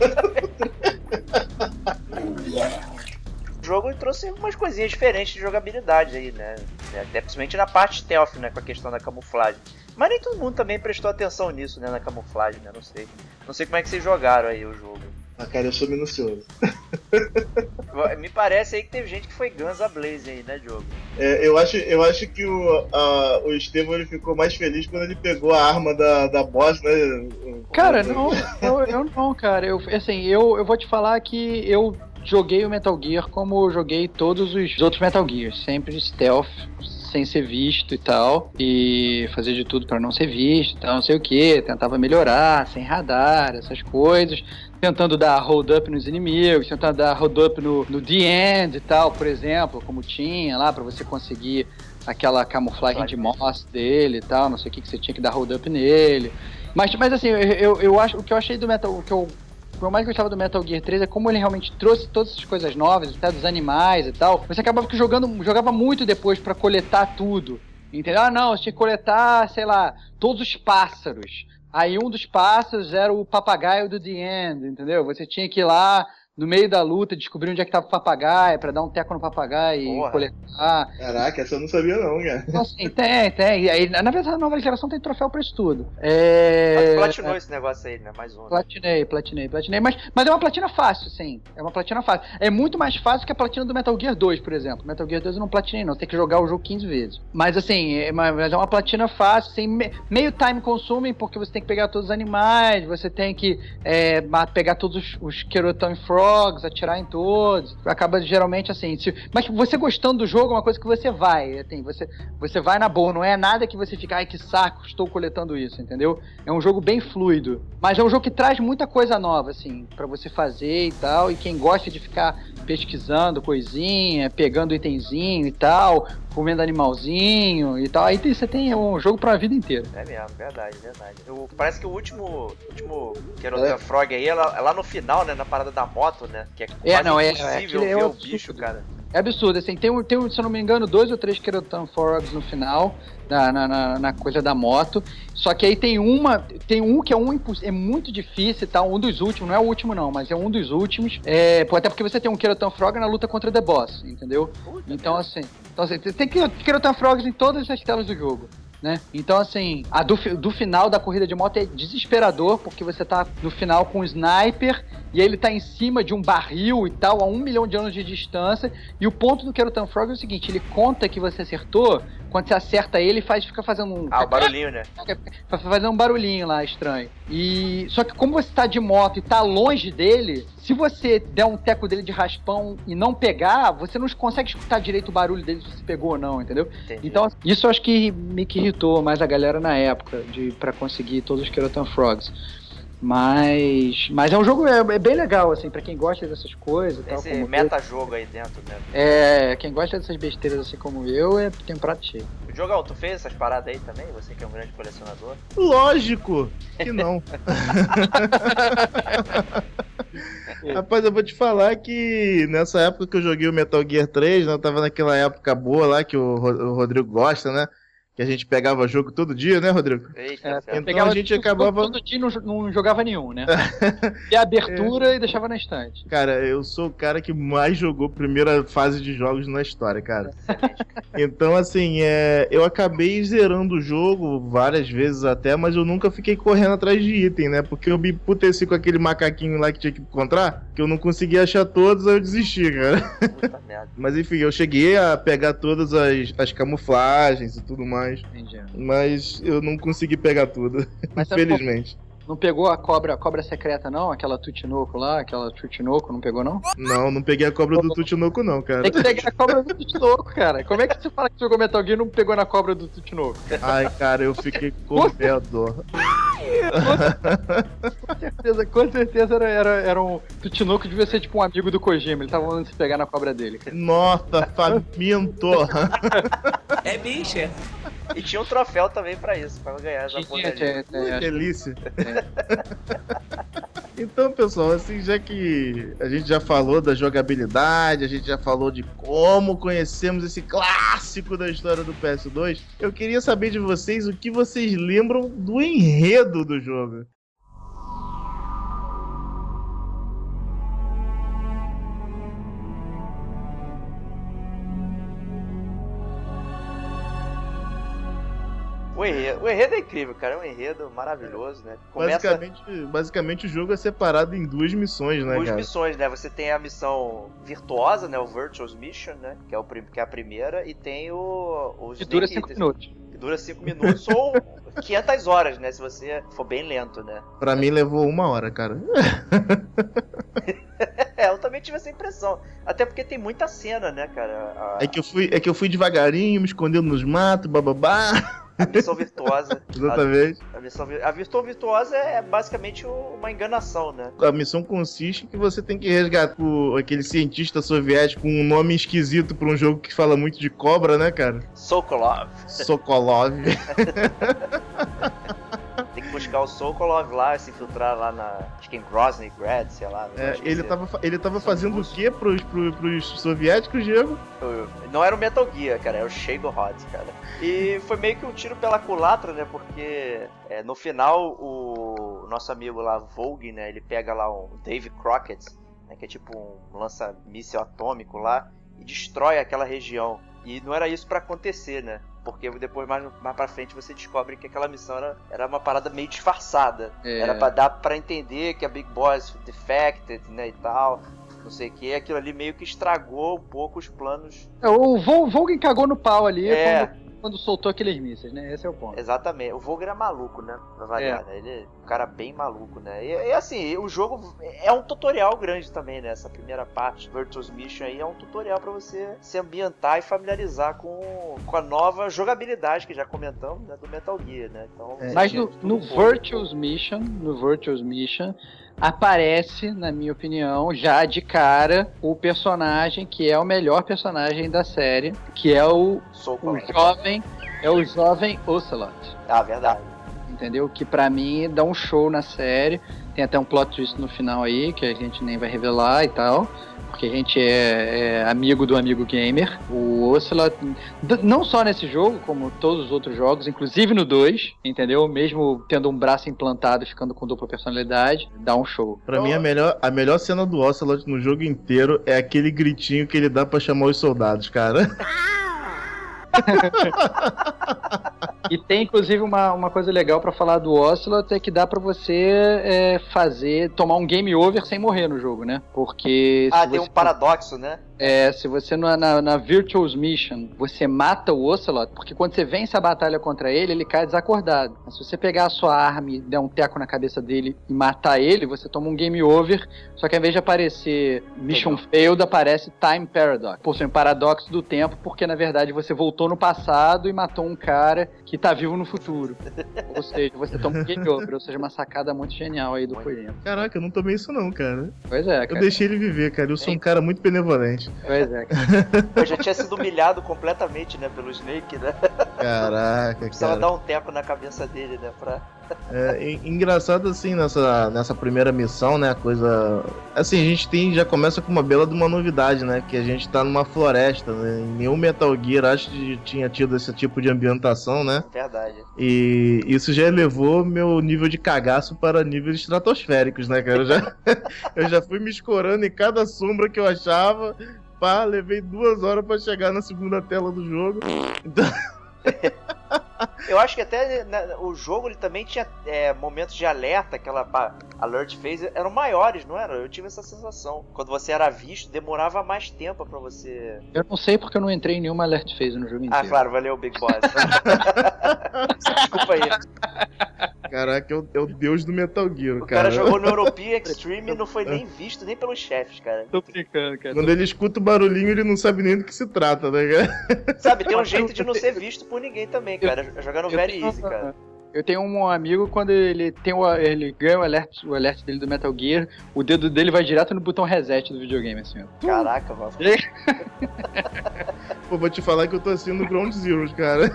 S1: O jogo trouxe umas coisinhas diferentes de jogabilidade aí, né? Até principalmente na parte stealth, né? Com a questão da camuflagem. Mas nem todo mundo também prestou atenção nisso, né? Na camuflagem, né? Não sei. Não sei como é que vocês jogaram aí o jogo.
S6: Ah, cara, eu sou minucioso.
S1: Me parece aí que teve gente que foi Guns a Blaze aí, né, Diogo?
S6: É, eu, acho, eu acho que o, a, o Estevão ele ficou mais feliz quando ele pegou a arma da, da boss, né?
S4: Cara, não, eu, eu não, cara. Eu, assim, eu, eu vou te falar que eu joguei o Metal Gear como joguei todos os outros Metal Gears, sempre stealth, sem ser visto e tal, e fazer de tudo pra não ser visto, e tal, não sei o que, tentava melhorar, sem radar, essas coisas, tentando dar hold up nos inimigos, tentando dar hold up no, no The End e tal, por exemplo, como tinha lá pra você conseguir aquela camuflagem de moss dele e tal, não sei o que que você tinha que dar hold up nele. Mas, mas assim, eu, eu, eu acho o que eu achei do Metal, o que eu que eu mais gostava do Metal Gear 3 é como ele realmente trouxe todas essas coisas novas, até dos animais e tal. Você acabava jogando, jogava muito depois pra coletar tudo. Entendeu? Ah, não, você tinha que coletar, sei lá, todos os pássaros. Aí um dos pássaros era o papagaio do The End, entendeu? Você tinha que ir lá no meio da luta descobrir onde é que tava o papagaio pra dar um teco no papagaio
S1: Porra.
S4: e coletar.
S6: Caraca, essa eu não sabia não, cara.
S4: Então, assim, tem, tem. E aí, na verdade, a nova geração tem troféu pra isso tudo. É...
S1: Mas platinou esse negócio aí, né? Mais um.
S4: Platinei, platinei, platinei. Mas, mas é uma platina fácil, sim. É uma platina fácil. É muito mais fácil que a platina do Metal Gear 2, por exemplo. Metal Gear 2 eu não platinei, não. Tem que jogar o jogo 15 vezes. Mas assim, é, mas mas é uma platina fácil, sem me- meio time consuming, porque você tem que pegar todos os animais, você tem que é, pegar todos os, os Kerotan Atirar em todos. Acaba geralmente assim. se- mas você gostando do jogo é uma coisa que você vai. Assim, você, você vai na boa, não é nada que você fica, ai que saco, estou coletando isso, entendeu? É um jogo bem fluido. Mas é um jogo que traz muita coisa nova, assim, pra você fazer e tal. E quem gosta de ficar pesquisando coisinha, pegando itemzinho e tal, comendo animalzinho e tal. Aí tem- você tem um jogo pra vida inteira.
S1: É mesmo, verdade, verdade. O- parece que o último, último Kerotan Frog aí é lá, é lá no final, né? Na parada da moto, né? Que é quase
S4: não, é-
S1: impossível
S4: aquilo é
S1: ver o bicho, cara.
S4: É absurdo, assim, tem, um- tem se eu não me engano, dois ou três Kerotan Frogs no final, na, na, na- coisa da moto. Só que aí tem uma, tem um que é um é muito difícil e tal, um dos últimos, não é o último não, mas é um dos últimos. É, até porque você tem um Kerotan Frog na luta contra The Boss, entendeu?
S1: Puta
S4: Então
S1: merda.
S4: assim, então, assim tem que Kerotan Frogs em todas as telas do jogo. Né? Então, assim, a do, do final da corrida de moto é desesperador, porque você tá no final com um sniper e ele tá em cima de um barril e tal, a um milhão de anos de distância. E o ponto do Kerotan Frog é o seguinte: ele conta que você acertou, quando você acerta ele, faz, fica fazendo um.
S1: Ah, o barulhinho, né?
S4: Fazer um barulhinho lá estranho. E só que como você tá de moto e tá longe dele, se você der um teco dele de raspão e não pegar, você não consegue escutar direito o barulho dele se você pegou ou não, entendeu?
S1: Entendi.
S4: Então, isso eu acho que me que irritou mais a galera na época de para conseguir todos os Kerotan Frogs. Mas, mas é um jogo é, é bem legal assim para quem gosta dessas coisas, tal
S1: esse meta-jogo aí dentro, né?
S4: É, quem gosta dessas besteiras assim como eu, é tem um prato cheio.
S1: O Diogão, tu fez essas paradas aí também? Você que é um grande colecionador?
S3: Lógico que não. Rapaz, eu vou te falar que nessa época que eu joguei o Metal Gear 3, né, eu tava naquela época boa lá que o, Ro- o Rodrigo gosta, né? Que a gente pegava jogo todo dia, né, Rodrigo?
S1: Eita,
S4: É.
S3: Então a gente acabava-
S4: todo dia e não, não jogava nenhum, né? E a abertura e deixava na estante.
S3: Cara, eu sou o cara que mais jogou primeira fase de jogos na história, cara. Então, assim, é, eu acabei zerando o jogo várias vezes até, mas eu nunca fiquei correndo atrás de item, né? Porque eu me puteci com aquele macaquinho lá que tinha que encontrar, que eu não conseguia achar todos, aí eu desisti, cara.
S1: Puta merda.
S3: Mas enfim, eu cheguei a pegar todas as, as camuflagens e tudo mais,
S4: Entendi.
S3: mas eu não consegui pegar tudo,
S4: Mas
S3: infelizmente.
S4: não pegou a cobra, a cobra secreta, não? Aquela Tutinoco lá, aquela Tutinoco, não pegou, não?
S3: Não, não peguei a cobra do Tutinoco, não, cara.
S4: Tem que pegar a cobra do Tutinoco, cara. Como é que você fala que jogou Metal Gear e não pegou na cobra do Tutinoco?
S3: Ai, cara, eu fiquei com medo.
S4: Com certeza, com certeza era, era, era um Tutinoco, devia ser tipo um amigo do Kojima. Ele tava mandando se pegar na cobra dele.
S3: Nossa, faminto!
S7: É bicha.
S1: E tinha um troféu também pra isso, pra ganhar essa porra
S3: Que delícia. Então, pessoal, assim, já que a gente já falou da jogabilidade, a gente já falou de como conhecemos esse clássico da história do PS2, eu queria saber de vocês o que vocês lembram do enredo do jogo.
S1: O enredo, o enredo é incrível, cara. É um enredo maravilhoso, né? Começa
S3: Basicamente, basicamente, o jogo é separado em duas missões, né,
S1: duas
S3: cara?
S1: missões, né? Você tem a missão virtuosa, né? O Virtuous Mission, né? Que é, o, que é a primeira. E tem o... Os
S4: Que dura
S1: Snake
S4: 5
S1: Eaters,
S4: minutos.
S1: Que dura 5 minutos ou 500 horas, né? Se você for bem lento, né?
S3: Pra mim levou uma hora, cara.
S1: É, eu também tive essa impressão. Até porque tem muita cena, né, cara? A,
S3: É que eu fui, é que eu fui devagarinho, me escondendo nos matos, bababá.
S1: A missão virtuosa.
S3: Exatamente.
S1: A, a missão, a virtual virtuosa é basicamente uma enganação, né?
S3: A missão consiste que você tem que resgatar o- aquele cientista soviético com um nome esquisito pra um jogo que fala muito de cobra, né, cara?
S1: Sokolov.
S3: Sokolov.
S1: Buscar o lá, se infiltrar lá na. Acho que em Grozny Grad, sei lá.
S3: É, ele, tava, ele tava fazendo o quê pros, pros, pros soviéticos, Diego?
S1: Não era o Metal Gear, cara, era o Shago Hot, cara. E foi meio que um tiro pela culatra, né? Porque é, no final o nosso amigo lá, Vogue, né? Ele pega lá um Dave Crockett, né, que é tipo um lança-míssel atômico lá, e destrói aquela região. E não era isso pra acontecer, né? Porque depois, mais, mais pra frente, você descobre que aquela missão era, era uma parada meio disfarçada.
S4: É.
S1: Era pra dar pra entender que a Big Boss defected, né, e tal. Não sei o que. Aquilo ali meio que estragou um pouco os planos
S4: É, O Vol- Volgin cagou no pau ali
S1: É.
S4: quando, quando soltou aqueles mísseis, né? Esse é o ponto.
S1: Exatamente. O Vogue era maluco, né? Pra variar, né? Ele é um cara bem maluco, né? E, e, assim, o jogo é um tutorial grande também, né? Essa primeira parte, Virtuous Mission aí, é um tutorial pra você se ambientar e familiarizar com, com a nova jogabilidade que já comentamos, né? Do Metal Gear, né? Então,
S3: É,
S4: Mas
S1: tinha
S4: no, no. Virtuous Mission, no Virtuous Mission, aparece, na minha opinião, já de cara, o personagem que é o melhor personagem da série, que é o, o jovem, é o jovem Ocelot.
S1: Ah, verdade.
S4: Entendeu? Que pra mim dá um show na série. Tem até um plot twist no final aí, que a gente nem vai revelar e tal. Porque a gente é, é amigo do amigo gamer. O Ocelot, não só nesse jogo, como todos os outros jogos, inclusive no 2, entendeu? Mesmo tendo um braço implantado e ficando com dupla personalidade, dá um show.
S3: Pra mim, a melhor, a melhor cena do Ocelot no jogo inteiro é aquele gritinho que ele dá pra chamar os soldados, cara.
S4: E tem inclusive uma, uma coisa legal pra falar do Ocelot é que dá pra você é, fazer, tomar um game over sem morrer no jogo, né? Porque
S1: Ah, tem um paradoxo, né?
S4: É, se você na, na, na Virtuous Mission, você mata o Ocelot, porque quando você vence a batalha contra ele, ele cai desacordado. Mas se você pegar a sua arma e der um teco na cabeça dele e matar ele, você toma um game over, só que ao invés de aparecer Mission Failed, aparece Time Paradox. Por ser um paradoxo do tempo, porque na verdade você voltou no passado e matou um cara que tá vivo no futuro. ou seja, você toma um game over, ou seja, uma sacada muito genial aí do Kojima.
S3: Caraca, eu não tomei isso não, cara.
S4: Pois é,
S3: Eu
S4: cara.
S3: deixei ele viver, cara. Eu sou um cara muito benevolente.
S4: Pois é.
S1: Eu já tinha sido humilhado completamente, né, pelo Snake, né?
S3: Caraca,
S1: Precisava
S3: cara.
S1: dar um teco na cabeça dele, né, pra...
S3: É en- engraçado assim nessa, nessa primeira missão, né? A coisa. Assim, a gente tem, já começa com uma bela de uma novidade, né? Que a gente tá numa floresta, né? Em nenhum Metal Gear acho que tinha tido esse tipo de ambientação, né?
S1: Verdade.
S3: E isso já elevou meu nível de cagaço para níveis estratosféricos, né, cara? Eu já, eu já fui me escorando em cada sombra que eu achava. Pá, levei duas horas pra chegar na segunda tela do jogo. Então,
S1: Eu acho que até né, o jogo ele também tinha é, momentos de alerta, aquela alert phase, eram maiores, não era? Eu tive essa sensação. Quando você era visto, demorava mais tempo pra você.
S4: Eu não sei porque eu não entrei em nenhuma alert phase no jogo inteiro.
S1: Ah, claro, valeu, Big Boss. Desculpa aí.
S3: Caraca, é o, é o deus do Metal Gear,
S1: O cara
S3: cara.
S1: jogou no European Extreme e não foi nem visto nem pelos chefes, cara.
S4: Tô brincando, cara.
S3: Quando ele escuta o barulhinho, ele não sabe nem do que se trata, né, cara?
S1: Sabe, tem um jeito de não ser visto por ninguém também, cara. Jogar no Very
S4: tenho-
S1: Easy, cara.
S4: Eu tenho um amigo quando ele tem o, ele ganha o alert, o alert dele do Metal Gear, o dedo dele vai direto no botão reset do videogame, assim, ó.
S1: Caraca, mano.
S3: Pô, vou te falar que eu tô assim no Ground Zero, cara.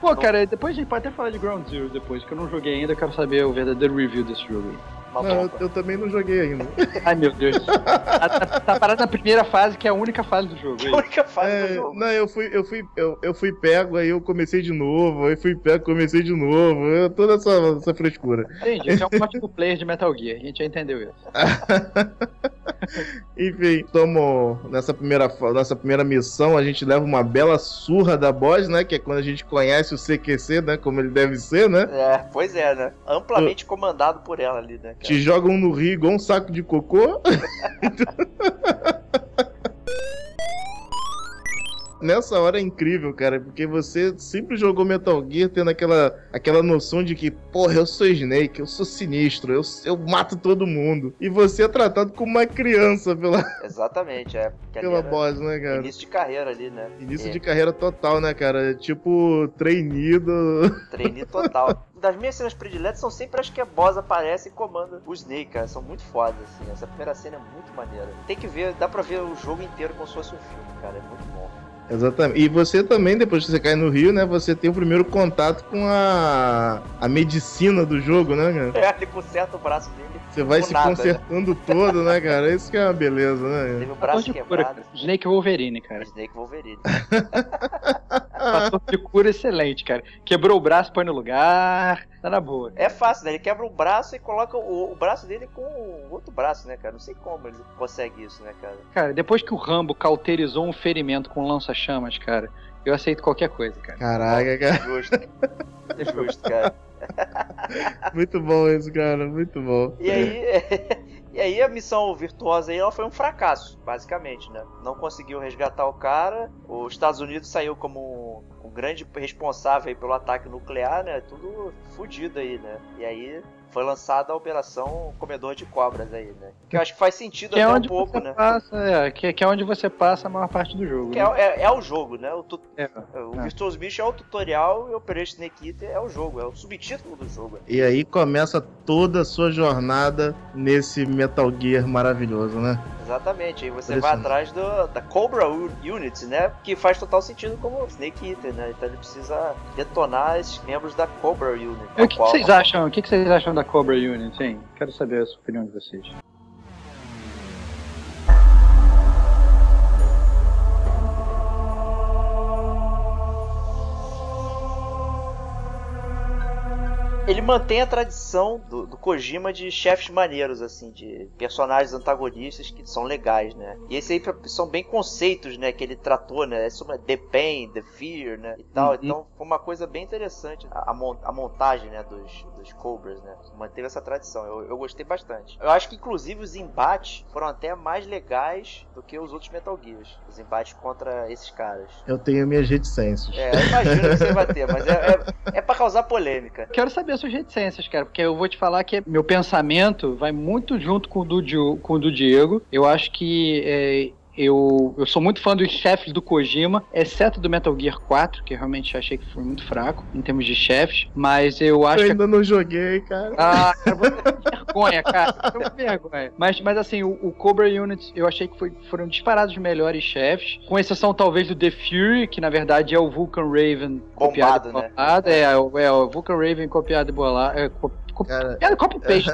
S4: Pô, cara, depois a gente pode até falar de Ground Zero depois, que eu não joguei ainda, eu quero saber o verdadeiro review desse jogo aí.
S3: Não, eu, eu também não joguei ainda.
S4: Ai, meu Deus. tá, tá- tá parado na primeira fase, que é a única fase do jogo.
S1: A
S4: aí.
S1: única fase do
S3: É,
S1: jogo.
S3: não, eu fui, eu fui, eu, eu fui pego, aí eu comecei de novo, aí fui pego, comecei de novo, eu- toda essa, essa frescura.
S4: Entendi, esse é um ótimo player de Metal Gear, a gente já entendeu isso.
S3: Enfim, tomo nessa primeira, nessa primeira missão, a gente leva uma bela surra da boss, né? Que é quando a gente conhece o CQC, né? Como ele deve ser, né?
S1: É, pois é, né? Amplamente comandado por ela ali, né, cara?
S3: Te jogam no rio igual um saco de cocô. Nessa hora é incrível, cara, porque você sempre jogou Metal Gear tendo aquela, aquela noção de que, porra, eu sou Snake, eu sou sinistro, eu, eu mato todo mundo. E você é tratado como uma criança pela,
S1: Exatamente, é.
S3: Pela boss, né, cara?
S1: Início de carreira ali, né?
S3: Início
S1: É.
S3: de carreira total, né, cara? Tipo, treinido.
S1: Treine total. Das minhas cenas prediletas são sempre as que a boss aparece e comanda o Snake, cara. São muito fodas, assim. Essa primeira cena é muito maneira. Tem que ver, dá pra ver o jogo inteiro como se fosse um filme, cara. É muito bom.
S3: Exatamente. E você também, depois que você cai no rio, né? Você tem o primeiro contato com a, a medicina do jogo, né, cara?
S1: É, ele conserta o braço dele.
S3: Você vai se
S1: nada,
S3: consertando todo, né, cara? Isso que é uma beleza,
S1: Né?
S3: né?
S1: Teve o braço
S4: de cura,
S1: quebrado.
S4: cara. Snake Wolverine, cara.
S1: Snake Wolverine.
S4: Fator de cura excelente, cara. Quebrou o braço, põe no lugar. Tá na boa.
S1: É fácil, né? Ele quebra um braço e coloca o, o braço dele com o outro braço, né, cara? Não sei como ele consegue isso, né, cara?
S4: Cara, depois que o Rambo cauterizou um ferimento com lança-chamas, cara, eu aceito qualquer coisa, cara.
S3: Caraca, cara.
S1: Justo. É justo, cara.
S3: Muito bom isso, cara. Muito bom.
S1: E aí, e aí a missão virtuosa aí ela foi um fracasso, basicamente, né? Não conseguiu resgatar o cara. Os Estados Unidos saiu como um grande responsável pelo ataque nuclear, né? Tudo fudido aí, né? E aí foi lançada a Operação Comedor de Cobras aí, né? Que eu acho que faz sentido
S4: Que é
S1: até um
S4: onde
S1: pouco,
S4: você
S1: né?
S4: passa, é, que, que é onde você passa a maior parte do jogo.
S1: Que é,
S4: né?
S1: é, é o jogo, né? O, tu-
S4: É,
S1: o
S4: é.
S1: Virtuous Mission é o tutorial e o Operation Snake Eater é o jogo, é o subtítulo do jogo.
S3: E aí começa toda a sua jornada nesse Metal Gear maravilhoso, né?
S1: Exatamente, aí você vai atrás do, da Cobra Unit, né? Que faz total sentido como Snake Eater, né? Então ele precisa detonar esses membros da Cobra Unit.
S4: O que, que vocês acham? O que, que vocês acham da Cobra Unit, hein? Quero saber a opinião de vocês.
S1: Ele mantém a tradição do, do Kojima de chefes maneiros, assim, de personagens antagonistas que são legais, né? E esse aí são bem conceitos, né? Que ele tratou, né? É sobre The Pain, The Fear, né? E tal.
S4: Uhum.
S1: Então foi uma coisa bem interessante a, a mon- a montagem, né? Dos, dos Cobras, né? Manteve essa tradição. Eu, eu gostei bastante. Eu acho que inclusive os embates foram até mais legais do que os outros Metal Gears. Os embates contra esses caras.
S3: Eu tenho minhas reticências.
S1: É, eu imagino que você vai ter, mas é, é, causar polêmica.
S4: Quero saber as suas reticências, cara, porque eu vou te falar que meu pensamento vai muito junto com o do, com o do Diego. Eu acho que é, eu, eu sou muito fã dos chefes do Kojima, exceto do Metal Gear 4, que eu realmente achei que foi muito fraco em termos de chefes, mas eu acho
S3: Eu
S4: que
S3: ainda não joguei, cara.
S4: Ah, cara, você tem vergonha, cara. Você tem vergonha. Mas, mas assim, o, o Cobra Unit eu achei que foi- foram disparados os melhores chefes, com exceção talvez do The Fury, que na verdade é o Vulcan Raven copiado
S1: Bombado,
S4: e
S1: né?
S4: bolado. É, é, o- é o Vulcan Raven copiado e bolado. É, co- co-
S3: Cara,
S4: Piada copy paste.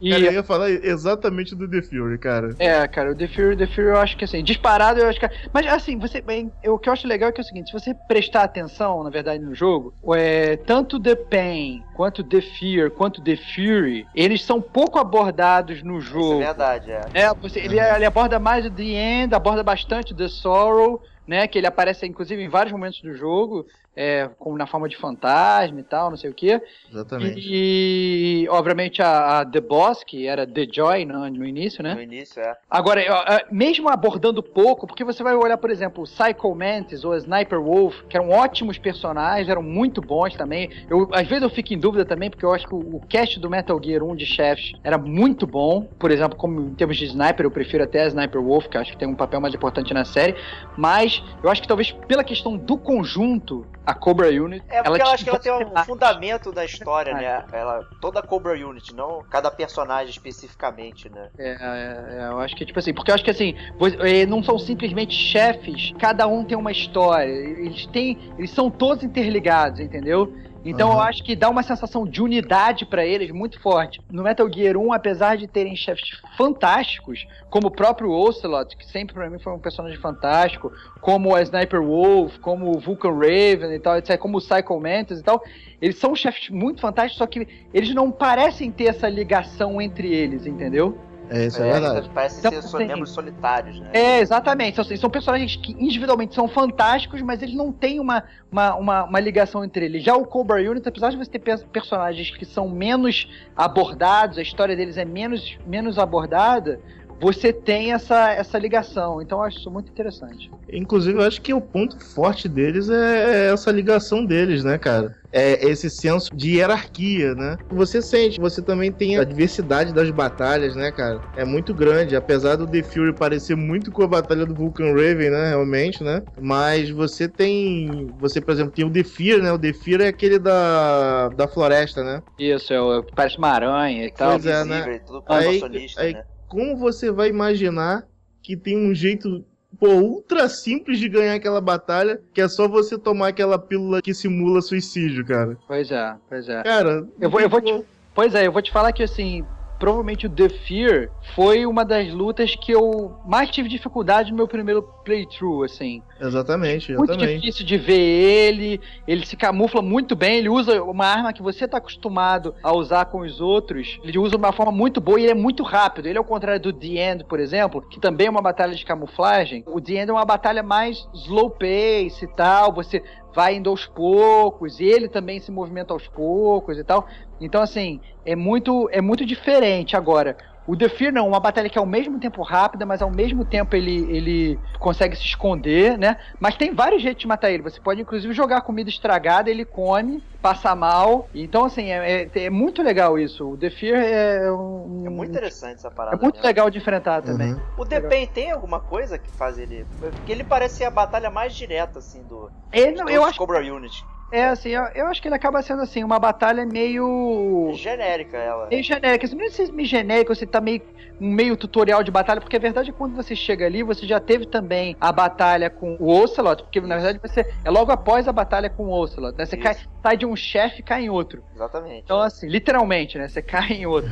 S4: E,
S3: cara, eu ia falar exatamente do The Fury, cara.
S4: é, cara, o The Fury, The Fury eu acho que assim, disparado eu acho que. Mas assim, você. bem, eu- o que eu acho legal é que é o seguinte, se você prestar atenção, na verdade, no jogo, é, tanto The Pain, quanto The Fear, quanto The Fury, eles são pouco abordados no
S1: Isso
S4: jogo.
S1: é verdade, é.
S4: É, você, ele, ele aborda mais o The End, aborda bastante o The Sorrow, né? Que ele aparece, inclusive, em vários momentos do jogo, é, como na forma de fantasma e tal, não sei o quê.
S3: Exatamente.
S4: E, obviamente, a, a The Boss, que era The Joy no, no início, né?
S1: No início, é.
S4: Agora, ah, mesmo abordando pouco, porque você vai olhar, por exemplo, o Psycho Mantis ou a Sniper Wolf, que eram ótimos personagens, eram muito bons também. Eu, às vezes eu fico em dúvida também, porque eu acho que o, o cast do Metal Gear 1 de chefes era muito bom. Por exemplo, como em termos de Sniper, eu prefiro até a Sniper Wolf, que eu acho que tem um papel mais importante na série. Mas eu acho que talvez pela questão do conjunto, a Cobra Unit.
S1: É porque eu acho que ela tem um fundamento da história, né? Ela, toda a Cobra Unit, não cada personagem especificamente, né?
S4: É, é, é, eu acho que, tipo assim, porque eu acho que assim, eh, não são simplesmente chefes, cada um tem uma história, eles têm, eles são todos interligados, entendeu? Então eu
S3: Aham.
S4: acho que dá uma sensação de unidade pra eles muito forte. No Metal Gear 1, apesar de terem chefes fantásticos, como o próprio Ocelot, que sempre pra mim foi um personagem fantástico, como a Sniper Wolf, como o Vulcan Raven e tal, etc, como o Psycho Mantis e tal, eles são chefes muito fantásticos, só que eles não parecem ter essa ligação entre eles, entendeu?
S3: É, isso é, verdade.
S1: Parece
S4: Então,
S1: ser
S4: assim,
S1: membros solitários, né?
S4: É, exatamente. São, são personagens que individualmente são fantásticos, mas eles não têm uma, uma, uma, uma ligação entre eles. Já o Cobra Unit, apesar de você ter pe- personagens que são menos abordados, a história deles é menos, menos abordada, você tem essa, essa ligação. Então eu acho isso muito interessante.
S3: Inclusive, eu acho que o ponto forte deles é essa ligação deles, né, cara? É esse senso de hierarquia, né? Você sente, você também tem a diversidade das batalhas, né, cara? É muito grande, apesar do The Fury parecer muito com a batalha do Vulcan Raven, né, realmente, né? Mas você tem, você, por exemplo, tem o The Fear, né? O The Fear é aquele da, da floresta, né?
S4: Isso, é, o- parece uma aranha e tal.
S3: Pois é, né? Aí- aí-
S1: né?
S3: Como você vai imaginar que tem um jeito pô, ultra simples de ganhar aquela batalha, que é só você tomar aquela pílula que simula suicídio, cara?
S4: Pois é, pois é.
S3: Cara,
S4: Eu vou, eu vou te, pois é, eu vou te falar que assim, provavelmente o The Fear foi uma das lutas que eu mais tive dificuldade no meu primeiro playthrough, assim.
S3: Exatamente,
S4: Muito
S3: exatamente.
S4: difícil de ver ele, ele se camufla muito bem, ele usa uma arma que você tá acostumado a usar com os outros, ele usa de uma forma muito boa e ele é muito rápido. Ele é ao contrário do The End, por exemplo, que também é uma batalha de camuflagem. O The End é uma batalha mais slow pace e tal, você vai indo aos poucos, e ele também se movimenta aos poucos e tal. Então, assim, é muito, é muito diferente. Agora, O The Fear não, uma batalha que é ao mesmo tempo rápida, mas ao mesmo tempo ele, ele consegue se esconder, né? Mas tem vários jeitos de matar ele. Você pode, inclusive, jogar comida estragada, ele come, passa mal. Então, assim, é, é- é muito legal isso. O The Fear é um.
S1: É muito interessante essa parada.
S4: É muito
S1: mesmo.
S4: legal de enfrentar também.
S3: Uhum.
S1: O The Pain tem alguma coisa que faz ele. Porque ele parece ser a batalha mais direta, assim, do.
S4: É,
S1: de
S4: não, eu acho,
S1: Cobra Unit.
S4: É, assim, eu, eu acho que ele acaba sendo assim, uma batalha meio.
S1: Genérica ela.
S4: meio genérica. Não sei se meio genérico, você tá meio um meio tutorial de batalha, porque a verdade é que quando você chega ali, você já teve também a batalha com o Ocelot, porque na verdade você é logo após a batalha com o Ocelot, né? Você cai, sai de um chefe e cai em outro.
S1: Exatamente.
S4: Então, assim, literalmente, né? Você cai em outro.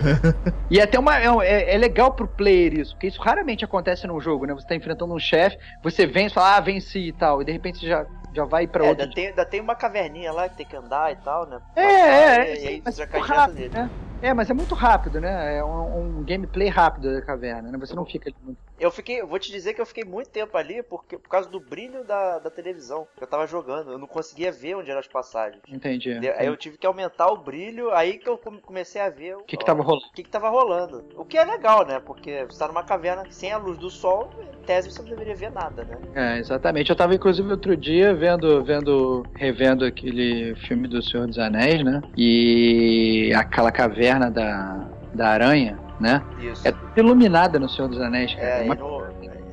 S4: e até uma. É, é- é legal pro player isso, porque isso raramente acontece num jogo, né? Você tá enfrentando um chefe, você vence, fala, ah, venci e tal, e de repente você já, já vai pra
S1: é,
S4: outro.
S1: ainda tem, ainda tem uma caverninha lá que tem que andar e tal, né?
S4: É,
S1: Passar,
S4: é, é,
S1: E, aí você já cai direto nele.
S4: né? É, mas é muito rápido, né? É um, um gameplay rápido da caverna, né? Você não fica ali muito.
S1: Eu fiquei, eu vou te dizer que eu fiquei muito tempo ali porque, por causa do brilho da, da televisão eu tava jogando. Eu não conseguia ver onde eram as passagens.
S4: Entendi.
S1: Aí eu tive que aumentar o brilho, aí que eu come- comecei a ver
S4: O que que tava rolando?
S1: o que, que tava rolando. O que é legal, né? Porque você tá numa caverna sem a luz do sol, em tese você não deveria ver nada, né?
S4: É, exatamente. Eu tava, inclusive, outro dia vendo, vendo, revendo aquele filme do Senhor dos Anéis, né? E aquela caverna da, da aranha, né?
S1: Isso.
S4: É tudo iluminada no Senhor dos Anéis, cara.
S1: É,
S4: É
S1: e
S4: uma-
S1: não,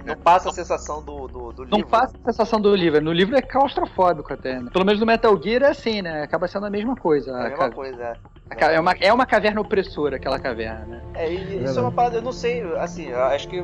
S1: não passa a sensação do, do, do
S4: Não
S1: livro.
S4: passa a sensação do livro. No livro é claustrofóbico até, né? Pelo menos no Metal Gear é assim, né? Acaba sendo a mesma coisa.
S1: É
S4: A
S1: mesma
S4: ca-
S1: coisa, é.
S4: a é, uma, é uma caverna opressora, aquela caverna, né?
S1: É, e isso é uma parada, eu não sei, assim, eu acho que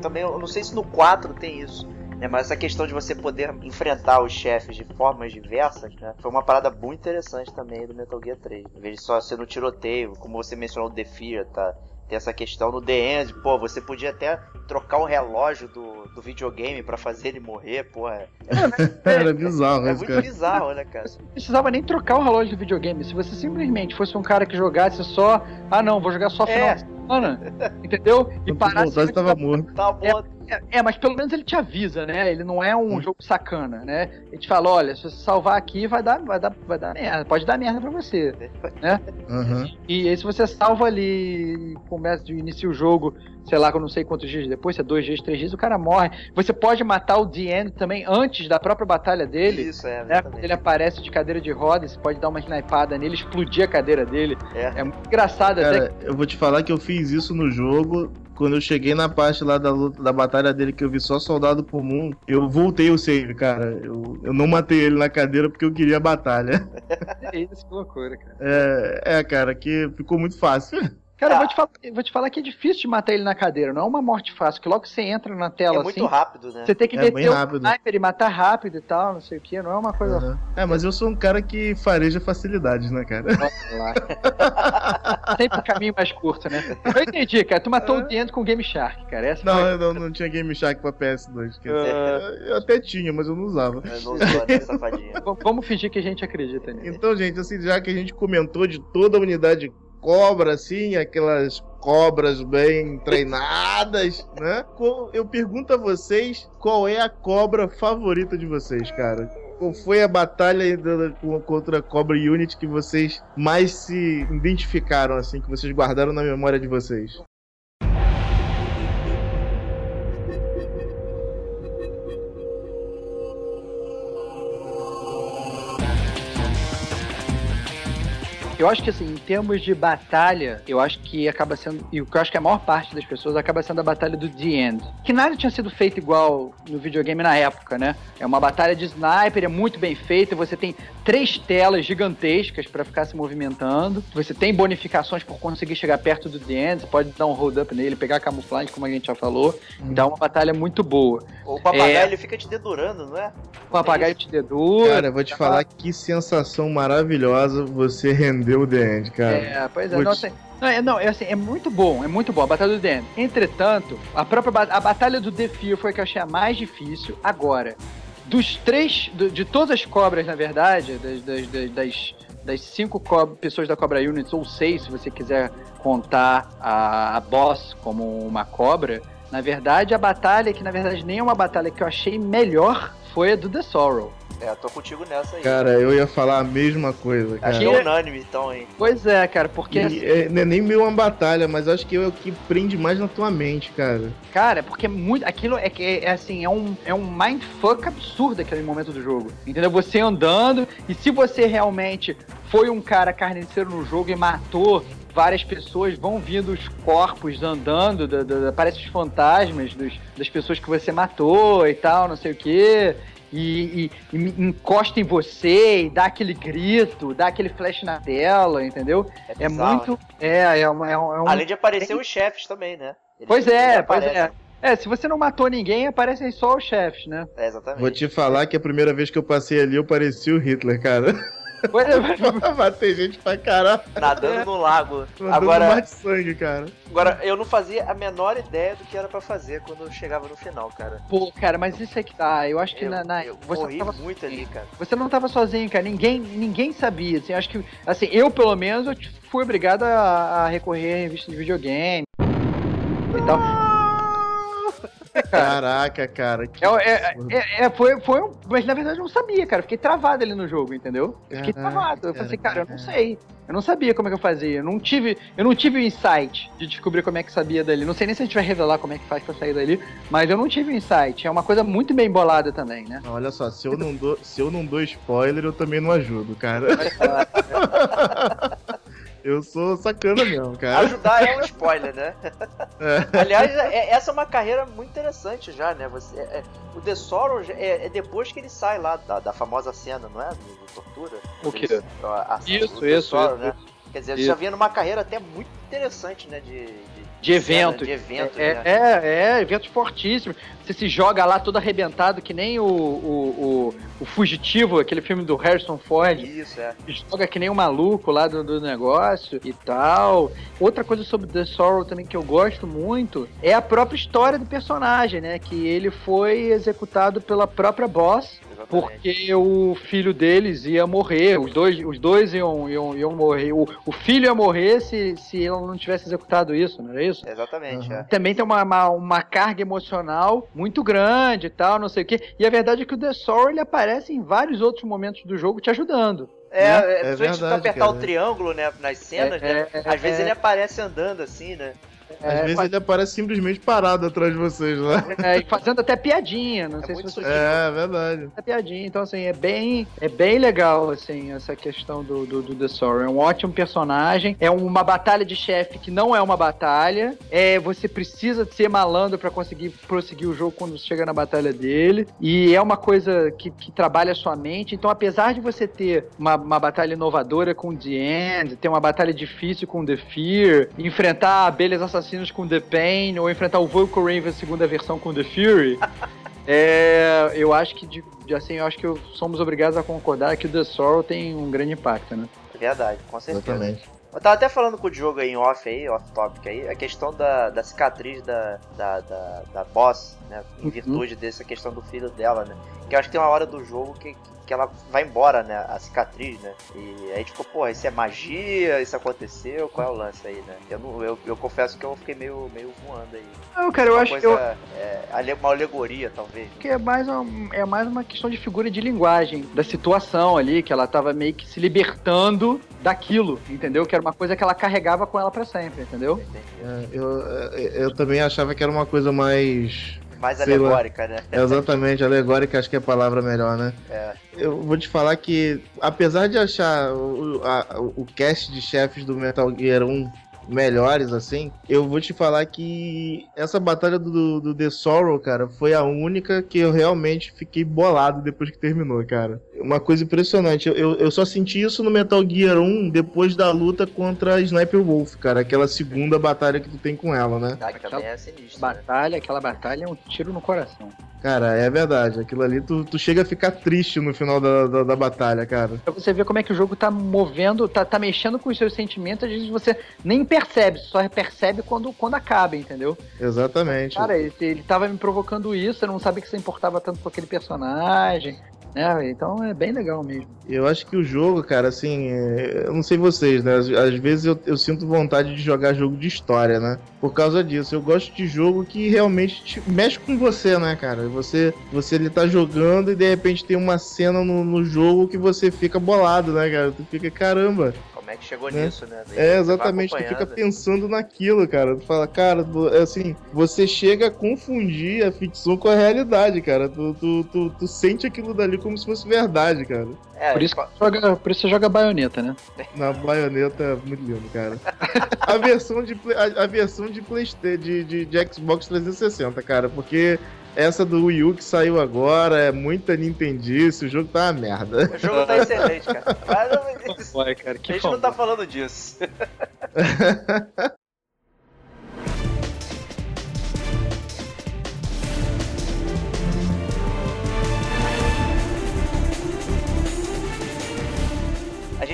S1: também, eu não sei se no 4 tem isso. Né, mas essa questão de você poder enfrentar os chefes de formas diversas, né? Foi uma parada muito interessante também do Metal Gear 3. Em vez de só ser no tiroteio, como você mencionou o The Fear, tá? Tem essa questão no The End, pô, você podia até trocar o relógio do, do videogame pra fazer ele morrer, pô. É,
S3: Era bizarro
S1: é
S3: isso,
S1: muito
S3: cara.
S1: bizarro, né, cara?
S4: Não precisava nem trocar o relógio do videogame. Se você simplesmente fosse um cara que jogasse só, ah não, vou jogar só final
S1: É.
S4: de semana, entendeu? E parasse
S3: voltasse, tava morto.
S1: Tá bom,
S4: É, mas pelo menos ele te avisa, né? Ele não é um
S3: Hum.
S4: jogo sacana, né? Ele te fala, olha, se você salvar aqui, vai dar, vai dar, vai dar merda. Pode dar merda pra você.
S3: Aham.
S4: E aí se você salva ali, começa, inicia o jogo, sei lá, com não sei quantos dias depois, se é dois dias, três dias, o cara morre. Você pode matar o DN também antes da própria batalha dele.
S1: Isso, é,
S4: Né? Quando ele aparece de cadeira de roda, você pode dar uma snipada nele, explodir a cadeira dele.
S1: É.
S4: É muito engraçado até
S3: Cara, eu vou te falar que eu fiz isso no jogo. Quando eu cheguei na parte lá da luta, da batalha dele, que eu vi só soldado comum, eu voltei o save, cara. Eu, eu não matei ele na cadeira porque eu queria a batalha.
S4: é isso, que loucura, cara.
S3: É, é, cara, que ficou muito fácil.
S4: Cara, eu vou te, falar, vou te falar que é difícil de matar ele na cadeira, não é uma morte fácil, que logo que você entra na
S1: É
S4: tela
S1: muito
S4: assim,
S1: rápido, né?
S4: você tem que
S3: É
S4: meter o
S3: rápido.
S4: sniper e matar rápido e tal, não sei o que, não é uma coisa
S3: Aham. É, mas eu sou um cara que fareja facilidades, né, cara?
S4: fácil lá. Sempre o caminho mais curto, né? Eu entendi, cara, tu matou o Dentro com o Game Shark, cara, essa
S3: Não,
S4: foi...
S3: eu não, não tinha Game Shark pra PS2. quer dizer,
S4: Ah.
S3: Eu até tinha, mas eu não usava.
S1: Eu não sou, né, safadinha.
S4: Vamos fingir que a gente acredita nisso.
S3: Então, gente, assim, já que a gente comentou de toda a unidade cobra, assim, aquelas cobras bem treinadas, né? Eu pergunto a vocês qual é a cobra favorita de vocês, cara? Qual foi a batalha contra a Cobra Unit que vocês mais se identificaram, assim, que vocês guardaram na memória de vocês?
S4: Eu acho que assim, em termos de batalha, eu acho que acaba sendo. E o que eu acho que a maior parte das pessoas acaba sendo a batalha do The End. Que nada tinha sido feito igual no videogame na época, né? É uma batalha de sniper, é muito bem feita. Você tem três telas gigantescas pra ficar se movimentando. Você tem bonificações por conseguir chegar perto do The End. Você pode dar um hold up nele, pegar a camuflagem, como a gente já falou. Então é uma batalha muito boa.
S1: O papagaio
S4: É.
S1: ele fica te dedurando, não é?
S4: O papagaio te dedura.
S3: Cara, eu vou te falar que sensação maravilhosa você rendeu o The End, cara.
S4: É, pois é,
S3: Vou
S4: não,
S3: te-
S4: não, é, não, é assim, é muito bom, é muito bom a Batalha do Den. Entretanto, a própria ba- a Batalha do The Fear foi a que eu achei a mais difícil. Agora, dos três, do- de todas as cobras, na verdade, das, das, das, das- cinco co- pessoas da Cobra Units, ou seis, se você quiser contar a, a boss como uma cobra, na verdade, a batalha, que na verdade nem é uma batalha que eu achei melhor, foi a do The Sorrow.
S1: É, tô contigo nessa aí.
S3: Cara, eu ia falar a mesma coisa, cara.
S1: Acho que é unânime, então, hein?
S4: Pois é, cara, porque,
S3: E, é, não é nem meio uma batalha, mas acho que é o que prende mais na tua mente, cara.
S4: cara, porque muito. Aquilo é que é, assim, é um, é um mindfuck absurdo aquele momento do jogo. Entendeu? Você andando, e se você realmente foi um cara carniceiro no jogo e matou várias pessoas, vão vindo os corpos andando, da, da, aparecem os fantasmas dos, das pessoas que você matou e tal, não sei o quê. E, e- e encosta em você e dá aquele grito, dá aquele flash na tela, entendeu? É
S1: bizarro.
S4: muito. É, é, uma- é um. é um-
S1: Além de aparecer os chefes também, né? Eles-
S4: Pois é, pois é. É, se você não matou ninguém, aparecem só os chefes, né?
S1: É, exatamente.
S3: Vou te falar que a primeira vez que eu passei ali, eu parecia o Hitler, cara.
S4: Pois é,
S3: gente pra caralho.
S1: Nadando no lago. Agora,
S3: mar de sangue, cara.
S1: agora, eu não fazia a menor ideia do que era pra fazer quando eu chegava no final, cara.
S4: Pô, cara, mas isso é que tá. Eu acho que
S1: Eu,
S4: na, na-
S1: eu
S4: você
S1: morri
S4: tava
S1: muito ali, cara.
S4: Você não tava sozinho, cara. Ninguém, ninguém sabia. Assim, acho que, assim, eu pelo menos eu fui obrigado a, a recorrer a revistas de videogame e tal.
S3: Caraca, cara.
S4: É, é,
S3: absurdo.
S4: é, é, foi, foi um, mas na verdade eu não sabia, cara. Eu Fiquei travado ali no jogo, entendeu? Eu Fiquei
S3: Caraca,
S4: travado. Eu falei assim, cara, eu não
S3: cara.
S4: sei. Eu não sabia como é que eu fazia. Eu não tive, eu não tive o insight de descobrir como é que sabia dali. Não sei nem se a gente vai revelar como é que faz pra sair dali, mas eu não tive o insight. É uma coisa muito bem bolada também, né?
S3: Olha só, se eu, não dou, se eu não dou spoiler, eu também não ajudo, cara. Eu sou sacana mesmo, cara.
S1: Ajudar é um spoiler, né?
S3: É.
S1: Aliás, é- essa é uma carreira muito interessante já, né? Você, é- é- o The Sorrow é, é depois que ele sai lá da, da famosa cena, não é? Do, do tortura.
S4: O quê?
S1: Ele- a- a-
S4: Isso,
S1: o
S4: isso,
S1: Sorrow,
S4: isso,
S1: né? Quer dizer, você
S4: Isso.
S1: já vinha numa carreira até muito interessante, né? De, de,
S4: eventos.
S1: De eventos,
S4: É,
S1: né?
S4: é, é, eventos fortíssimos. Você se joga lá todo arrebentado, que nem o, o, o, o Fugitivo, aquele filme do Harrison Ford.
S1: Isso, é.
S4: Se joga que nem um maluco lá do, do negócio e tal. Outra coisa sobre The Sorrow também que eu gosto muito é a própria história do personagem, né? Que ele foi executado pela própria boss.
S1: Exatamente.
S4: Porque o filho deles ia morrer, os dois, os dois iam, iam, iam morrer. O, o filho ia morrer se, se ele não tivesse executado isso, não era isso?
S1: Exatamente,
S3: Uhum.
S1: é.
S4: Também tem uma, uma, uma carga emocional muito grande e tal, não sei o quê. E a verdade é que o The Sorrow ele aparece em vários outros momentos do jogo te ajudando.
S1: É, é,
S3: É
S1: se tu
S3: verdade,
S1: apertar
S3: cara.
S1: o triângulo, né, nas cenas,
S4: É,
S1: né?
S4: é,
S1: Às vezes
S4: é.
S1: ele aparece andando assim, né?
S3: Às
S4: É,
S3: vezes ele aparece simplesmente parado atrás de vocês lá.
S4: É, e fazendo até piadinha, não
S1: É
S4: sei se
S1: muito
S4: você
S1: sutil.
S3: É, verdade.
S4: até piadinha. Então, assim, é bem, é bem legal, assim, essa questão do, do, do The Sorrow. É um ótimo personagem. É uma batalha de chefe que não é uma batalha. É, você precisa ser malandro pra conseguir prosseguir o jogo quando você chega na batalha dele. E é uma coisa que, que trabalha a sua mente. Então, apesar de você ter uma, uma batalha inovadora com The End, ter uma batalha difícil com The Fear, enfrentar abelhas assassinos com The Pain, ou enfrentar o Vulcan Raven segunda versão com The Fury. É, eu acho que de, de- assim, eu acho que eu- somos obrigados a concordar que o The Sorrow tem um grande impacto, né?
S1: Verdade, com certeza.
S3: Exatamente.
S1: Eu tava até falando com o Diogo aí em off aí, off topic aí, a questão da, da cicatriz da, da, da, da boss, né? Em
S4: Uhum.
S1: virtude dessa questão do filho dela, né? Que eu acho que tem uma hora do jogo que, que, ela vai embora, né? A cicatriz, né? E aí tipo, porra, isso é magia, isso aconteceu, qual é o lance aí, né? Eu, não, eu, eu confesso que eu fiquei meio, meio voando aí.
S4: Não, cara, eu
S1: Uma
S4: acho que
S1: coisa,
S4: eu,
S1: é, uma alegoria, talvez.
S4: que é mais, um- é mais uma questão de figura de linguagem da situação ali, que ela tava meio que se libertando daquilo, entendeu? Que era uma coisa que ela carregava com ela pra sempre, entendeu?
S3: É, eu, é, eu também achava que era uma coisa mais.
S1: Mais
S3: Sei lá.
S1: alegórica, né?
S3: Exatamente, alegórica, acho que é a palavra melhor, né?
S1: É.
S3: Eu vou te falar que, apesar de achar o, a- o cast de chefes do Metal Gear 1 melhores, assim, eu vou te falar que essa batalha do, do The Sorrow, cara, foi a única que eu realmente fiquei bolado depois que terminou, cara. Uma coisa impressionante. Eu, eu, só senti isso no Metal Gear 1 depois da luta contra a Sniper Wolf, cara. Aquela segunda batalha que tu tem com ela, né?
S1: Ah, que também é sinistro. né?
S4: Batalha, aquela batalha é um tiro no coração.
S3: Cara, é verdade. Aquilo ali, tu, tu chega a ficar triste no final da, da, da batalha, cara.
S4: Pra você ver como é que o jogo tá movendo, tá, tá mexendo com os seus sentimentos, às vezes você nem percebe, só percebe quando, quando acaba, entendeu?
S3: Exatamente.
S4: Cara, ele, ele tava me provocando isso, eu não sabia que você importava tanto com aquele personagem. Né? Então é bem legal mesmo.
S3: Eu acho que o jogo, cara, assim, é, eu não sei vocês, né? Às, às vezes eu, eu sinto vontade de jogar jogo de história, né? Por causa disso. Eu gosto de jogo que realmente te- mexe com você, né, cara? Você, você ele tá jogando e de repente tem uma cena no, no jogo que você fica bolado, né, cara? Tu fica, caramba.
S1: É que chegou
S3: Né?
S1: nisso, né? Daí
S3: É, exatamente, tu fica pensando naquilo, cara. Tu fala, cara, tu- é assim, você chega a confundir a ficção com a realidade, cara. Tu, tu, tu, tu sente aquilo dali como se fosse verdade, cara.
S1: É,
S4: Por isso, que joga, por isso você joga baioneta, né?
S3: Na baioneta é muito lindo, cara. A versão de, a, a versão de, Playsta- de, de, de Xbox 360, cara, porque essa do Wii U que saiu agora é muita Nintendice, o jogo tá uma merda.
S1: o jogo tá excelente, cara. Mas
S4: Vai, cara,
S1: a gente não tá falando disso.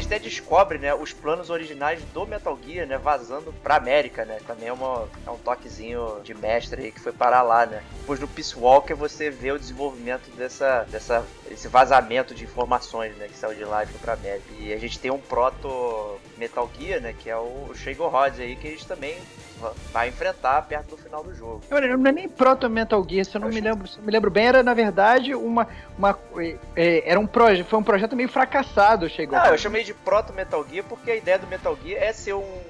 S1: até descobre, né, os planos originais do Metal Gear, né, vazando pra América, né? Também é, uma, é um toquezinho de mestre aí que foi parar lá, né? Depois no Peace Walker você vê o desenvolvimento dessa, dessa, esse vazamento de informações, né, que saiu de lá e foi pra América. E a gente tem um proto Metal Gear, né, que é o Shago Rod aí, que gente também vai enfrentar perto do final do jogo.
S4: Olha, Não é nem Proto Metal Gear, se eu não me lembro, se eu me lembro bem, era na verdade uma. uma é, era um projeto. Foi um projeto meio fracassado, chegou.
S1: Não, eu chamei de proto Metal Gear porque a ideia do Metal Gear é ser um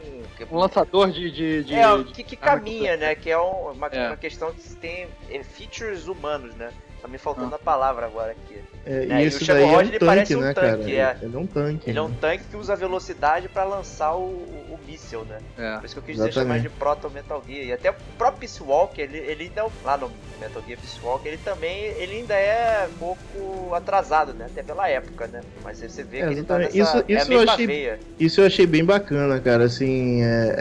S4: Um lançador de. de, de-
S1: é, que, que caminha, né? Que é um- uma,
S4: É.
S1: uma questão que tem é, features humanos, né? Tá me
S4: Ah.
S1: faltando a palavra agora aqui.
S3: É,
S1: É,
S3: e
S1: e
S3: esse
S1: o
S3: daí é
S1: Shadow
S3: um
S1: ele parece
S3: tanque,
S1: um
S3: né,
S1: tanque,
S3: cara?
S1: é.
S3: Ele é um tanque.
S1: Ele é um tanque que usa velocidade pra lançar o, o, míssil, né?
S4: É.
S1: Por isso que eu quis dizer
S3: Exatamente.
S1: chamar de Proto Metal Gear. E até o próprio Peace Walker, ele, ele ainda, é- lá no Metal Gear Peace Walker, ele também ele ainda é um pouco atrasado, né? Até pela época, né? Mas aí você vê
S3: É,
S1: que ele tá nessa.
S3: Isso-
S1: é a
S3: isso eu
S1: mesma
S3: achei-
S1: veia.
S3: Isso eu achei bem bacana, cara. Assim, é,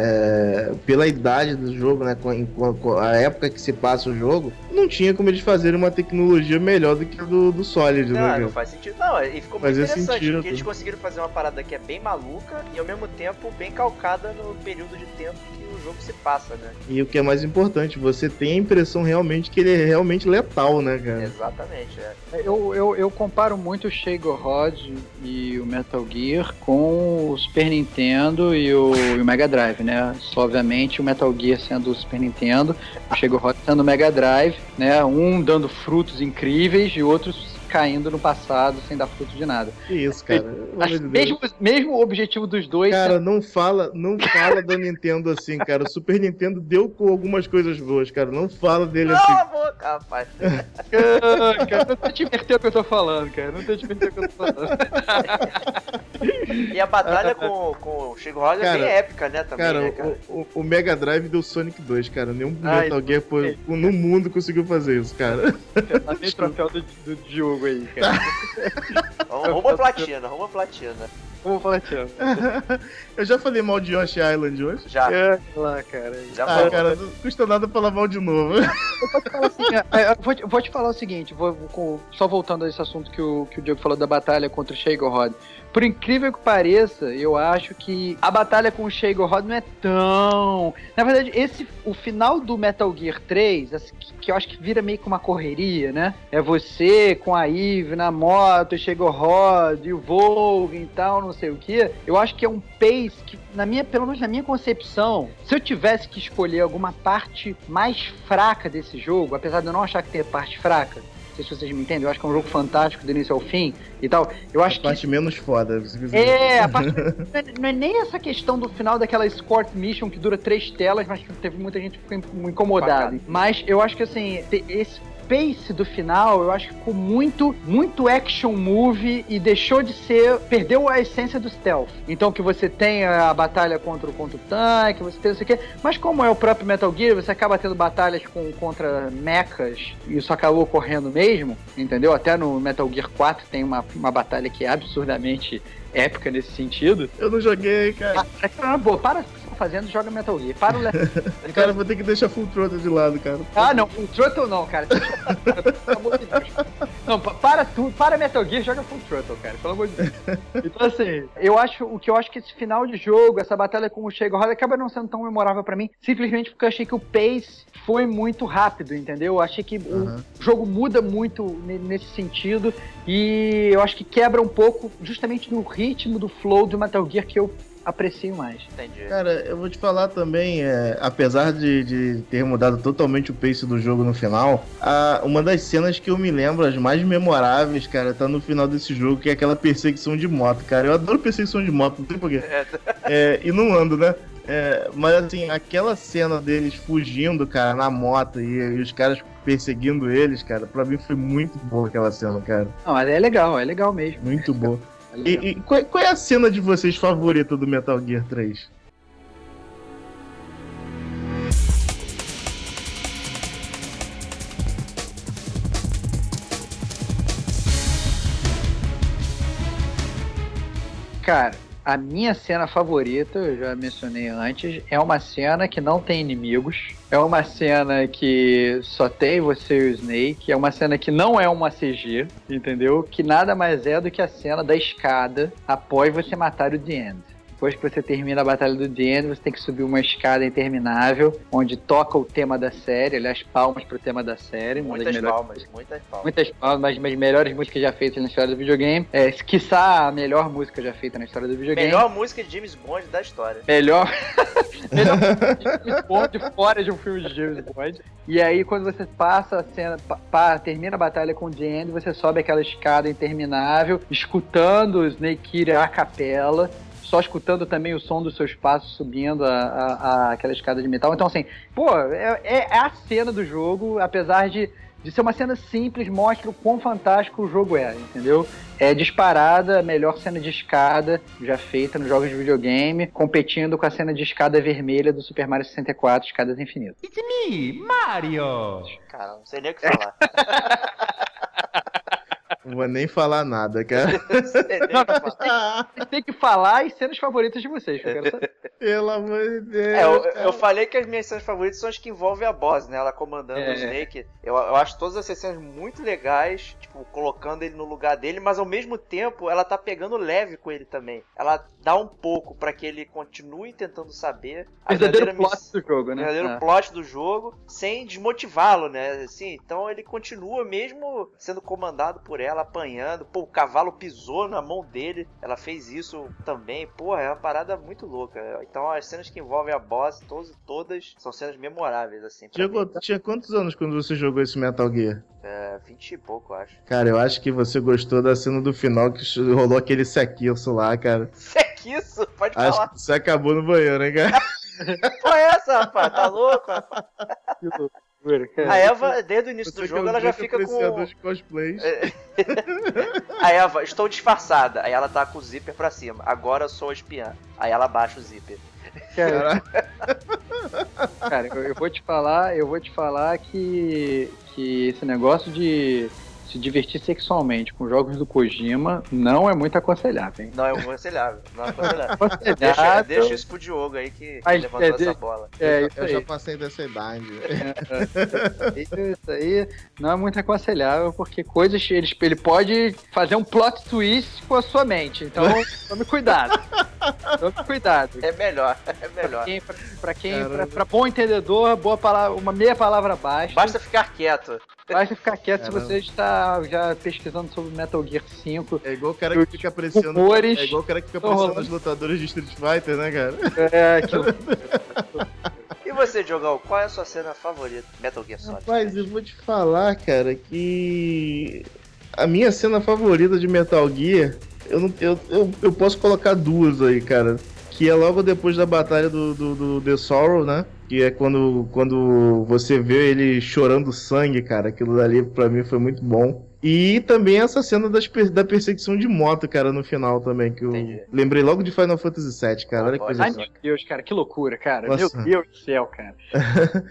S3: é, pela idade do jogo, né? Com, com- com a época que se passa o jogo, não tinha como eles fazerem uma tecnologia melhor do que a do, do Solid, né?
S1: Não,
S3: cara?
S1: não faz sentido. Não, e ficou muito interessante,
S3: sentido,
S1: porque eles conseguiram fazer uma parada que é bem maluca e ao mesmo tempo bem calcada no período de tempo que o jogo se passa, né?
S3: E o que é mais importante, você tem a impressão realmente que ele é realmente letal, né, cara?
S1: Exatamente, é.
S4: Eu, eu, eu comparo muito o Shago Rod e o Metal Gear com o Super Nintendo e o, e o Mega Drive, né? Só, obviamente, o Metal Gear sendo o Super Nintendo, o Shago Rod sendo o Mega Drive, né? Um dando frutos incríveis e outros caindo no passado sem dar fruto de nada.
S3: Que isso, cara.
S4: Mesmo, mesmo o objetivo dos dois
S3: Cara, não fala, não fala da Nintendo assim, cara. O Super Nintendo deu com algumas coisas boas, cara. Não fala dele assim.
S1: Cala a boca, rapaz.
S4: Cara, não te inverter o que eu tô falando, cara. Não te inverter o que eu tô falando.
S1: E a batalha com, com o Shigo Rod é
S3: Cara,
S1: bem épica, né? Também,
S3: Cara,
S1: né, cara?
S3: o, o- o Mega Drive deu Sonic 2, cara. Nenhum
S4: Ai,
S3: Metal Gear no mundo conseguiu fazer isso, cara.
S4: Tá troféu do, do Diogo aí, cara.
S1: Vamos rumo a platina, rumo a platina.
S4: Vamos falar, Tiago.
S3: Eu já falei mal de Yoshi Island hoje.
S1: Já,
S4: É, lá, cara.
S1: já
S3: Ah,
S1: falou.
S3: cara, não custa nada falar mal de novo.
S4: É, eu vou, te- vou te falar o seguinte, vou, vou com- só voltando a esse assunto que o, que o Diego falou da batalha contra o Shago Rod. Por incrível que pareça, eu acho que a batalha com o Shago Rod não é tão. Na verdade, esse o final do Metal Gear 3, assim, que, eu acho que vira meio que uma correria, né? É você com a Eve na moto, o Shago Rod e o Volga e tal, não sei o que. Eu acho que é um pace que, na minha, pelo menos na minha concepção, se eu tivesse que escolher alguma parte mais fraca desse jogo, apesar de eu não achar que tem parte fraca, sei se vocês me entendem, eu acho que é um jogo fantástico do início ao fim e tal. Eu acho
S3: A
S4: que
S3: parte menos foda.
S4: é, a parte, não, é, não é nem essa questão do final daquela escort mission que dura três telas, mas que teve muita gente que ficou incomodada. Mas eu acho que assim, esse pace do final, eu acho que ficou muito, muito action movie e deixou de ser, perdeu a essência do stealth. Então que você tem a batalha contra, o- contra o tanque, você tem isso aqui, mas como é o próprio Metal Gear, você acaba tendo batalhas com, contra mechas e isso acabou ocorrendo mesmo, entendeu? Até no Metal Gear 4 tem uma, uma batalha que é absurdamente épica nesse sentido.
S3: Eu não joguei, cara.
S4: Ah, pô, para fazendo joga Metal Gear. Para o Le-
S3: Cara, vou ter que deixar Full Throttle de lado, cara.
S4: Ah, não, o Throttle não, cara. Pelo amor de Deus. Não, pa- para tudo, para Metal Gear, joga Full Throttle, cara, pelo amor de Deus. Então, assim, eu acho, o que eu acho que esse final de jogo, essa batalha com o Chega Roda, acaba não sendo tão memorável pra mim, simplesmente porque eu achei que o pace foi muito rápido, entendeu? Eu achei que
S3: Aham.
S4: o jogo muda muito ne- nesse sentido e eu acho que quebra um pouco justamente no ritmo do flow do Metal Gear que eu aprecio mais.
S1: Entendi.
S3: Cara, eu vou te falar também, é, apesar de, de ter mudado totalmente o pace do jogo no final, a- uma das cenas que eu me lembro, as mais memoráveis, cara, tá no final desse jogo, que é aquela perseguição de moto, cara. Eu adoro perseguição de moto, não sei porquê. É, e não ando, né? É, mas assim, aquela cena deles fugindo, cara, na moto e, e os caras perseguindo eles, cara, pra mim foi muito boa aquela cena, cara.
S4: Não, mas é legal, é legal mesmo.
S3: Muito boa. E, e qual, qual é a cena de vocês favorita do Metal Gear 3?
S4: Cara, a minha cena favorita, eu já mencionei antes, é uma cena que não tem inimigos. É uma cena que só tem você e o Snake. É uma cena que não é uma CG, entendeu? Que nada mais é do que a cena da escada após você matar o The End. Depois que você termina a batalha do End, você tem que subir uma escada interminável, onde toca o tema da série, aliás, palmas pro tema da série.
S1: Muitas
S4: melhores
S1: palmas, muitas palmas.
S4: Muitas palmas, mas as melhores músicas já feitas na história do videogame. É, quiçá a melhor música já feita na história do videogame.
S1: Melhor música de James Bond da história.
S4: Melhor. melhor música de James Bond fora de um filme de James Bond. E aí, quando você passa a cena, pa- termina a batalha com o End, você sobe aquela escada interminável, escutando o Snake a capela. Só escutando também o som dos seus passos subindo a, a- a- aquela escada de metal. Então, assim, pô, é, é- é a cena do jogo, apesar de, de ser uma cena simples, mostra o quão fantástico o jogo é, entendeu? É disparada a melhor cena de escada já feita nos jogos de videogame, competindo com a cena de escada vermelha do Super Mario 64, Escadas Infinitas.
S1: Cara, não sei nem o que falar.
S3: Não vou nem falar nada, cara.
S1: Não sei nem o que falar.
S4: Vocês têm que falar as cenas favoritas de vocês, que eu quero saber.
S3: Pelo amor de Deus.
S1: É, eu, eu falei que as minhas cenas favoritas são as que envolvem a boss, né? Ela comandando
S4: É.
S1: o Snake. Eu, eu acho todas essas cenas muito legais, tipo, colocando ele no lugar dele, mas ao mesmo tempo ela tá pegando leve com ele também. Ela dá um pouco pra que ele continue tentando saber a
S4: Verdadeiro
S1: verdadeira
S4: plot
S1: miss-
S4: do jogo,
S1: o
S4: né?
S1: verdadeiro
S4: Ah.
S1: plot do jogo, sem desmotivá-lo, né? Assim, então ele continua mesmo sendo comandado por ela, apanhando. Pô, o cavalo pisou na mão dele, ela fez isso também. Porra, é uma parada muito louca. Então as cenas que envolvem a boss, todas, todas ssão cenas memoráveis, assim.
S3: Tinha,
S1: mim.
S3: tinha quantos anos quando você jogou esse Metal Gear?
S1: É, 20 e pouco, eu acho.
S3: Cara, eu acho que você gostou da cena do final que rolou aquele sequilço lá, cara.
S1: Isso? Pode
S3: Acho
S1: falar.
S3: que você acabou no banheiro, hein, cara?
S1: Que porra é essa, rapaz? Tá louco? rapaz?
S4: Que loucura, cara.
S1: A Eva, desde o início
S3: Você
S1: do
S3: que é um
S1: jogo, ela já fica com.
S3: de cosplays.
S1: A Eva, estou disfarçada. Aí ela tá com o zíper pra cima. Agora eu sou a espiã. Aí ela baixa o zíper.
S4: Cara,
S3: Cara,
S4: Cara, eu, eu vou te falar, eu vou te falar que, que esse negócio de se divertir sexualmente com jogos do Kojima não é muito aconselhável, hein?
S1: Não é aconselhável. Não é aconselhável.
S4: Aconselhável,
S1: Deixa, deixa isso pro Diogo aí que,
S4: Mas,
S1: levantou
S4: é,
S1: essa bola.
S4: É,
S3: eu,
S4: isso
S3: eu já passei dessa idade.
S4: Isso aí não é muito aconselhável, porque coisas. Ele, ele pode fazer um plot twist com a sua mente. Então, tome cuidado. Tome cuidado.
S1: É melhor, é melhor.
S4: Quem, pra, pra quem, pra, pra bom entendedor, boa palavra, uma meia palavra basta.
S1: Basta ficar quieto.
S4: Basta ficar quieto se
S3: Caramba.
S4: você está já pesquisando sobre Metal Gear 5.
S3: É igual o cara que fica apreciando.
S4: Rumores.
S3: É igual o cara que fica apreciando
S4: rolando.
S3: os lutadores de Street Fighter, né, cara?
S4: É, aquilo.
S1: E você, Diogão, qual é a sua cena favorita? Metal Gear Solid.
S3: Rapaz, eu vou te falar, cara, que a minha cena favorita de Metal Gear, eu, não, eu, eu, eu posso colocar duas aí, cara. Que é logo depois da batalha do, do, do The Sorrow, né? Que é quando, quando você vê ele chorando sangue, cara. Aquilo dali pra mim foi muito bom. E também essa cena das da perseguição de moto, cara, no final também. Que eu
S1: Entendi.
S3: lembrei logo de Final Fantasy VII, cara. Olha que coisa
S4: Ai, meu Deus, cara, que loucura, cara.
S3: Nossa.
S4: Meu Deus do céu, cara.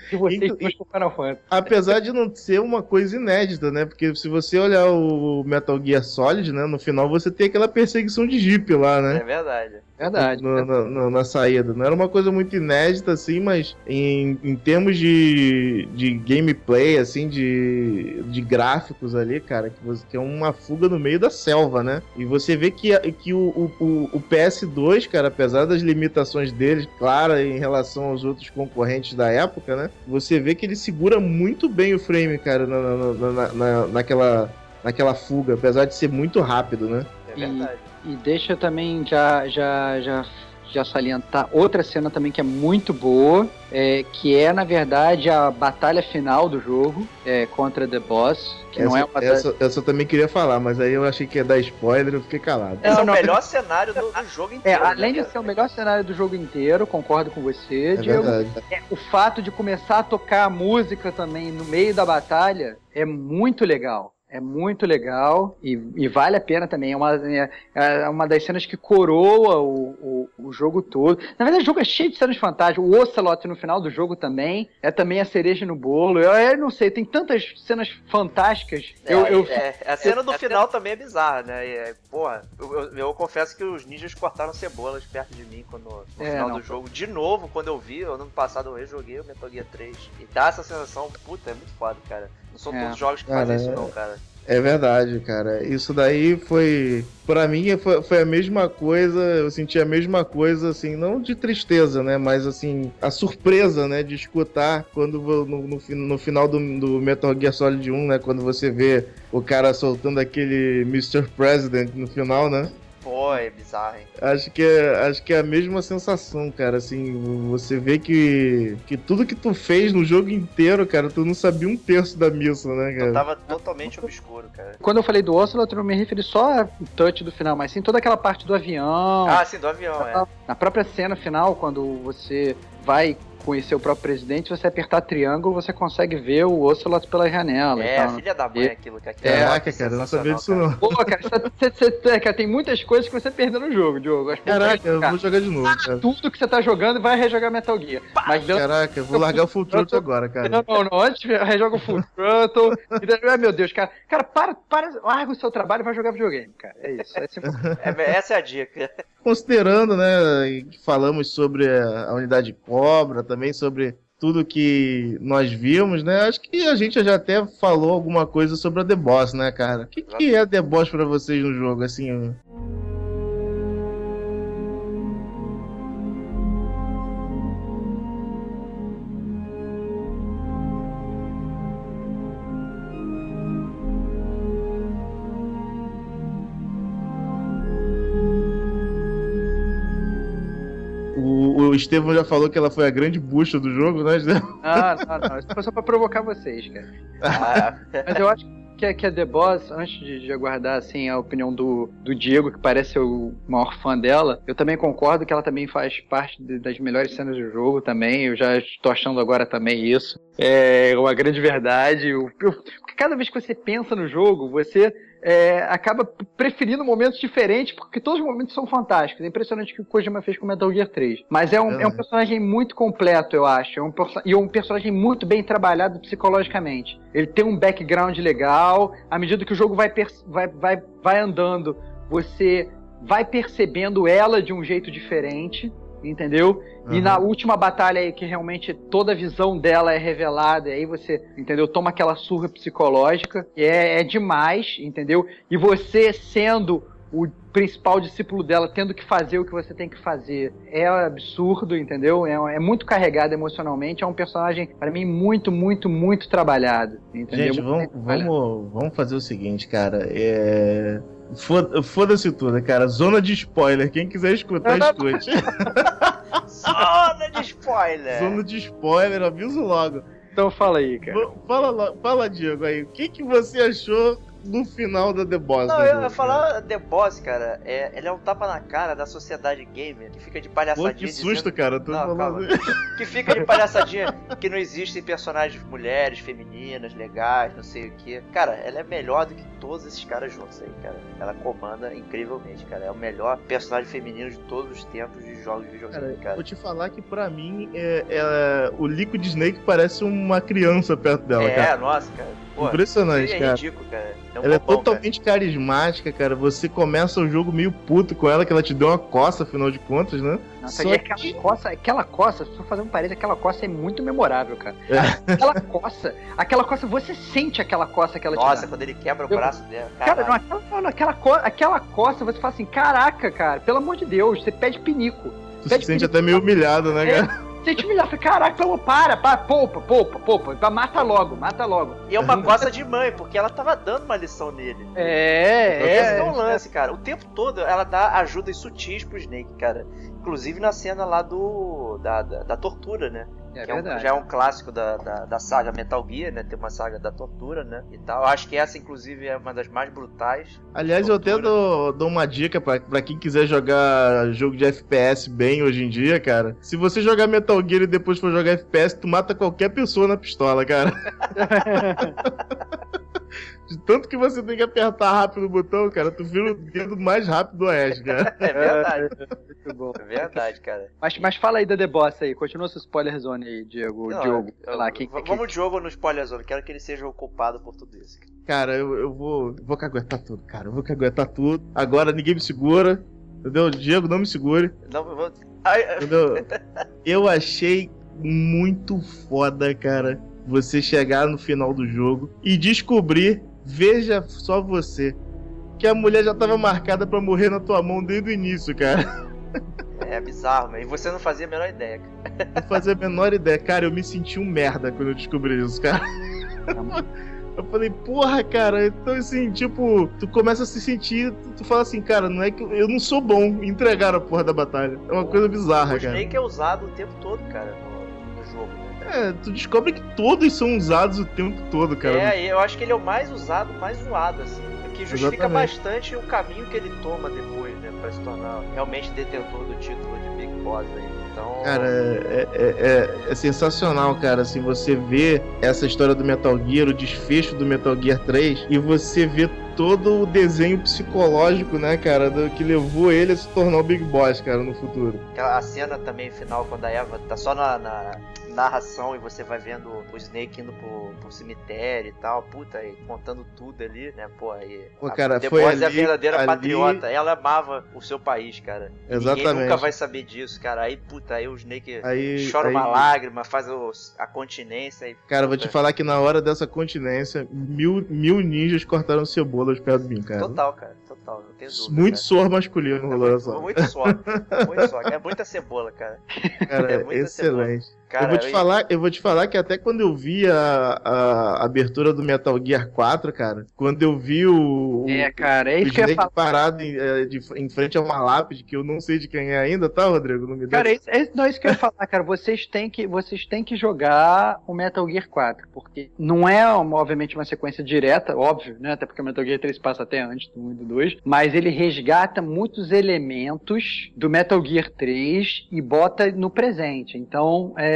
S4: Que vocês
S3: Então,
S4: com Final Fantasy.
S3: Apesar de não ser uma coisa inédita, né? Porque se você olhar o Metal Gear Solid, né? No final você tem aquela perseguição de Jeep lá,
S1: É
S3: né?
S1: verdade.
S4: Verdade.
S3: Na, na- na- na saída. Não era uma coisa muito inédita, assim, mas em, em termos de, de gameplay, assim, de, de gráficos ali, cara, que, você, que é uma fuga no meio da selva, né? E você vê que, que o, o, o PS2, cara, apesar das limitações dele, claro, em relação aos outros concorrentes da época, né? Você vê que ele segura muito bem o frame, cara, na, na, na, na naquela, naquela fuga, apesar de ser muito rápido, né?
S1: É verdade.
S4: E, e deixa também já, já, já já salientar outra cena também que é muito boa, é, que é, na verdade, a batalha final do jogo é, contra The Boss. Que
S3: essa,
S4: não é uma
S3: essa, essa eu também queria falar, mas aí eu achei que ia dar spoiler e eu fiquei calado.
S1: Esse é o
S4: não,
S1: melhor cenário do, do jogo
S4: É,
S1: inteiro.
S4: além
S1: né,
S4: de ser o melhor cenário do jogo inteiro, concordo com você,
S3: É
S4: Diego.
S3: verdade.
S4: É, o fato de começar a tocar a música também no meio da batalha é muito legal. É muito legal e, e vale a pena também. É uma, é, é uma das cenas que coroa o, o, o jogo todo. Na verdade, o jogo é cheio de cenas fantásticas. O Ocelot no final do jogo também é também a cereja no bolo. Eu, eu não sei, tem tantas cenas fantásticas.
S1: É,
S4: eu, eu,
S1: é, a cena do final também é bizarra, né? E, é, porra, eu, eu- eu confesso que os ninjas cortaram cebolas perto de mim quando, no
S4: É,
S1: final
S4: não.
S1: do jogo. De novo, quando eu vi, ano passado eu rejoguei o Metal Gear 3. E dá essa sensação, puta, é muito foda, cara. Não são
S4: É.
S1: todos os jogos que
S3: Cara,
S1: fazem isso
S3: é-
S1: não, cara.
S3: É verdade, cara. Isso daí foi. Pra mim foi, foi a mesma coisa. Eu senti a mesma coisa, assim, não de tristeza, né? Mas assim, a surpresa, né? De escutar quando no, no, no final do, do Metal Gear Solid 1, né? Quando você vê o cara soltando aquele Mr. President no final, né?
S1: Pô, é bizarro, hein?
S3: Acho que é, acho que é a mesma sensação, cara. Assim, você vê que, que tudo que tu fez no jogo inteiro, cara, tu não sabia um terço da missa, né,
S1: Eu
S3: cara?
S1: tava totalmente obscuro, cara.
S4: Quando eu falei do Ocelot, eu não me referi só ao touch do final, mas sim toda aquela parte do avião.
S1: Ah, sim, do avião, é.
S4: Na própria cena final, quando você vai conhecer o próprio presidente, você apertar triângulo, você consegue ver o Ocelot pela janela.
S1: É,
S4: né?
S1: filha da mãe
S4: E-
S1: aquilo, cara.
S3: Caraca, cara, eu não sabia disso não.
S4: Pô, cara, você- você- você- cara, tem muitas coisas que você perdeu no jogo, Diogo. Acho que
S3: Caraca, eu vou jogar de novo, cara.
S4: tudo que você tá jogando vai rejogar Metal Gear. Mas deu...
S3: Caraca, eu vou largar o Full Throttle agora, cara.
S4: Não, não, não. Antes rejoga o Full Throttle. Ai, meu Deus, cara. Cara, para, para, larga o seu trabalho e vai jogar videogame, cara. É isso. É simples.
S1: É, essa é a dica.
S3: Considerando, né, que falamos sobre a a unidade Cobra, também sobre tudo que nós vimos, né? Acho que a gente já até falou alguma coisa sobre a The Boss, né, cara? O que, que é The Boss pra vocês no jogo, assim? Estevão já falou que ela foi a grande bucha do jogo, né? Estevão?
S4: Ah, não, não. Isso foi só pra provocar vocês, cara.
S1: Ah,
S4: Mas eu acho que, a- que a The Boss, antes de, de aguardar assim, a opinião do, do Diego, que parece ser o maior fã dela, eu também concordo que ela também faz parte de- das melhores cenas do jogo também. Eu já estou achando agora também isso. É uma grande verdade. Eu- eu- porque cada vez que você pensa no jogo, você é, acaba preferindo momentos diferentes, porque todos os momentos são fantásticos. É impressionante o que o Kojima fez com Metal Gear 3. Mas é um, é um
S3: Uhum. personagem
S4: muito completo, eu acho. É um, e é um personagem muito bem trabalhado psicologicamente. Ele tem um background legal. À medida que o jogo vai, vai, vai, vai andando, você vai percebendo ela de um jeito diferente. Entendeu? E
S3: Uhum.
S4: na última batalha aí, que realmente toda a visão dela é revelada, e aí você, entendeu? Toma aquela surra psicológica, e é, é demais, entendeu? E você sendo o principal discípulo dela, tendo que fazer o que você tem que fazer, é absurdo, entendeu? É, é muito carregado emocionalmente, é um personagem, para mim, muito, muito, muito trabalhado, entendeu?
S3: Gente,
S4: Muito
S3: vamos,
S4: trabalhado.
S3: vamos, vamos fazer o seguinte, cara. É... foda- Foda-se tudo, cara. Zona de spoiler. Quem quiser escutar, escute.
S1: zona de spoiler!
S3: Zona de spoiler, aviso logo.
S4: Então fala aí, cara.
S3: Fala, fala, Diego, aí. O que, que você achou no final da The Boss?
S1: Não,
S3: do
S1: eu ia falar The Boss, cara, é, ele é um tapa na cara da sociedade gamer que fica de
S3: cara?
S1: palhaçadinha.
S3: Pô, que susto,
S1: dizendo-
S3: cara. Tô
S1: Não,
S3: falando...
S1: Que fica de palhaçadinha que não existem personagens mulheres, femininas, legais, não sei o que. Cara, ela é melhor do que todos esses caras juntos aí, cara. Ela comanda incrivelmente, cara. É o melhor personagem feminino de todos os tempos de jogos de
S3: Cara,
S1: videogame, cara.
S3: vou te falar que pra mim é, é- o Liquid Snake parece uma criança perto dela,
S1: é,
S3: cara.
S1: nossa, cara. Pô,
S3: Impressionante,
S1: é
S3: cara.
S1: ridículo, cara. É um
S3: Ela é
S1: bobão,
S3: totalmente carismática, cara. Você começa o jogo meio puto com ela, que ela te deu uma coça, afinal de contas, né?
S4: Nossa,
S3: Só
S4: e aquela coça, aquela coça, só fazer um parede, aquela coça é muito memorável, cara.
S3: É.
S4: Aquela coça, aquela coça, você sente aquela coça que ela
S1: Nossa,
S4: te dá.
S1: quando ele quebra o
S4: Eu-
S1: braço dela.
S4: Cara, não, aquela, não, aquela, co- aquela coça, você fala assim, caraca, cara, pelo amor de Deus, você pede pinico.
S3: Tu se sente até meio humilhado, né, cara?
S4: Você te humilhar, fala, caraca, pelo, para, para, poupa, poupa, poupa, mata logo, mata logo.
S1: E é uma coça de mãe, porque ela tava dando uma lição nele.
S4: É,
S1: Esse
S4: é.
S1: é um lance, cara. O tempo todo ela dá ajudas sutis pro Snake, cara. Inclusive na cena lá do. da, da, da tortura, né?
S4: É
S1: que é um-
S4: verdade.
S1: já é um clássico da, da, da saga Metal Gear, né? Tem uma saga da tortura, né? E tal. Acho que essa, inclusive, é uma das mais brutais.
S3: Aliás, eu até dou, dou uma dica pra, pra quem quiser jogar jogo de FPS bem hoje em dia, cara. Se você jogar Metal Gear e depois for jogar FPS, tu mata qualquer pessoa na pistola, cara. De tanto que você tem que apertar rápido o botão, cara, tu vira o dedo mais rápido do Oeste, cara.
S1: É verdade.
S4: Muito bom.
S1: É verdade, cara.
S4: Mas, mas fala aí da The Boss aí, continua sua spoiler zone aí, Diego,
S1: Não,
S4: Diogo,
S1: eu-
S4: sei lá, quem, quem-
S1: Vamos de jogo no spoiler zone. Quero que ele seja o culpado por tudo isso.
S3: Cara, eu, eu vou, vou caguetar tudo, cara. Eu vou caguetar tudo. Agora ninguém me segura. Entendeu? Diego, não me segure.
S1: Não, eu vou. Ai,
S3: Entendeu? Eu achei muito foda, cara, você chegar no final do jogo e descobrir, veja só você, que a mulher já tava marcada pra morrer na tua mão desde o início, cara.
S1: é bizarro, mas você não fazia a menor ideia, cara.
S3: Não fazia a menor ideia. Cara, eu me senti um merda quando eu descobri isso, cara. Eu falei, porra, cara, então assim, tipo, tu começa a se sentir, tu, tu fala assim, cara, não é que eu, eu não sou bom em entregar a porra da batalha. É uma coisa bizarra,
S1: o
S3: cara.
S1: Snake é usado o tempo todo, cara,
S3: É, tu descobre que todos são usados o tempo todo, cara.
S1: É, eu acho que ele é o mais usado, mais zoado, assim. O que justifica
S3: Exatamente.
S1: bastante o caminho que ele toma depois, né? Pra se tornar realmente detentor do título de Big Boss aí. Então.
S3: Cara, é, é- é- é sensacional, cara, assim, você vê essa história do Metal Gear, o desfecho do Metal Gear 3, e você vê todo o desenho psicológico, né, cara, do que levou ele a se tornar o Big Boss, cara, no futuro.
S1: Aquela- A cena também final, quando a Eva tá só na, na narração e você vai vendo o Snake indo pro, pro cemitério e tal, puta, e contando tudo ali, né? Pô, aí.
S3: Pô,
S1: a-
S3: cara,
S1: depois
S3: foi
S1: é a
S3: ali-
S1: verdadeira
S3: ali-
S1: patriota. Ela amava o seu país, cara. E Ninguém
S3: Exatamente.
S1: nunca vai saber disso, cara. Aí, puta, aí o Snake
S3: Aí,
S1: chora
S3: aí-
S1: uma lágrima, faz os- a continência e.
S3: Cara, vou te falar que na hora dessa continência, mil, mil ninjas cortaram cebolas perto de mim, cara.
S1: Total, cara, total, não tem dúvida.
S3: Muito
S1: cara.
S3: suor masculino rolou
S1: muito, muito só, muito só. É muita cebola, cara.
S3: Cara,
S1: é muita
S3: excelente.
S1: Cara,
S3: eu vou te falar, eu vou te falar que até quando eu vi a, a abertura do Metal Gear 4, cara, quando eu vi o,
S4: É, cara, é isso que eu ia
S3: parado em, eh, de- em frente a uma lápide que eu não sei de quem é ainda, tá, Rodrigo? Não me.
S4: Cara, é isso, é, não, é isso que eu ia falar, cara. Vocês têm, que, vocês têm que jogar o Metal Gear 4, porque não é, obviamente, uma sequência direta, óbvio, né? Até porque o Metal Gear 3 passa até antes do 1 e do 2, mas ele resgata muitos elementos do Metal Gear 3 e bota no presente. Então, é,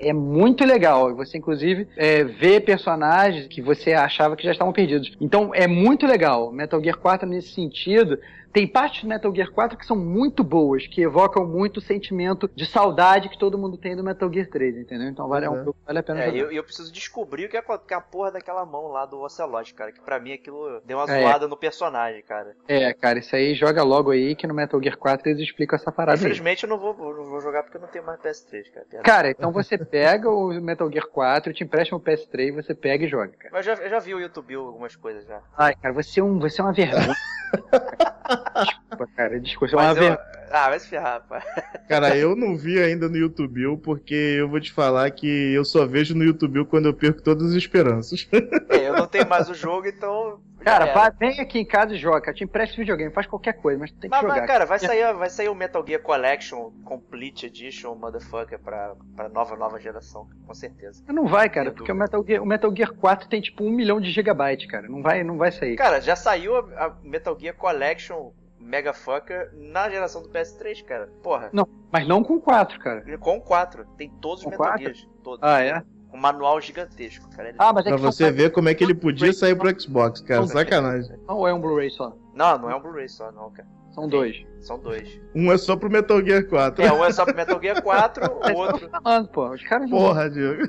S4: é muito legal. Você, inclusive, é, vê personagens que você achava que já estavam perdidos. Então, é muito legal. Metal Gear 4, nesse sentido, tem partes do Metal Gear 4 que são muito boas, que evocam muito o sentimento de saudade que todo mundo tem do Metal Gear 3, entendeu? Então vale, é um
S3: Uhum.
S4: jogo que vale a pena
S1: É,
S4: jogar.
S1: e eu, eu preciso descobrir o que é, é a porra daquela mão lá do Ocelot, cara. Que pra mim aquilo deu uma
S4: É.
S1: zoada no personagem, cara.
S4: É, cara, isso aí joga logo aí que no Metal Gear 4 eles explicam essa parada aí.
S1: Infelizmente eu não vou, não vou jogar porque eu não tenho mais PS3, cara.
S4: Cara, então você pega o Metal Gear 4, te empresta um PS3, você pega e joga, cara.
S1: Mas eu já, eu já vi o YouTube algumas coisas já.
S4: Ai, cara, você é, um, você é uma vergonha. Desculpa, cara, desculpa, é uma
S1: Mas eu...
S4: vergonha.
S1: Ah, vai se ferrar, pá.
S3: Cara, eu não vi ainda no YouTube, porque eu vou te falar que eu só vejo no YouTube quando eu perco todas as esperanças.
S1: É, eu não tenho mais o jogo, então.
S4: Cara, vai, vem aqui em casa e joga, cara. Te empresta videogame, faz qualquer coisa, mas tem que
S1: Mas,
S4: jogar.
S1: mas, cara, vai sair, vai sair o Metal Gear Collection Complete Edition, motherfucker, pra, pra nova, nova geração, com certeza.
S4: Não vai, cara, porque o. Metal, Gear, o Metal Gear 4 tem tipo um milhão de gigabytes, cara. Não vai, não vai sair.
S1: Cara, já saiu a, a Metal Gear Collection Mega Fucker na geração do PS3, cara. Porra.
S4: Mas não com 4, cara.
S1: Com o 4. Tem todos os
S4: Com
S1: Metal
S4: quatro?
S1: Gears. Todos.
S4: Ah, é?
S1: Um manual gigantesco, cara.
S4: Ah, mas é
S3: pra você ver como é que ele podia sair pro Xbox, cara.
S1: Não,
S3: Sacanagem.
S4: Ou é um Blu-ray só?
S1: Não, não é um Blu-ray só, não, cara.
S4: São dois.
S1: São dois.
S3: Um é só pro Metal Gear 4.
S1: É, um é só pro Metal Gear 4, o outro.
S4: Falando, pô, os caras não
S3: Porra, Diego.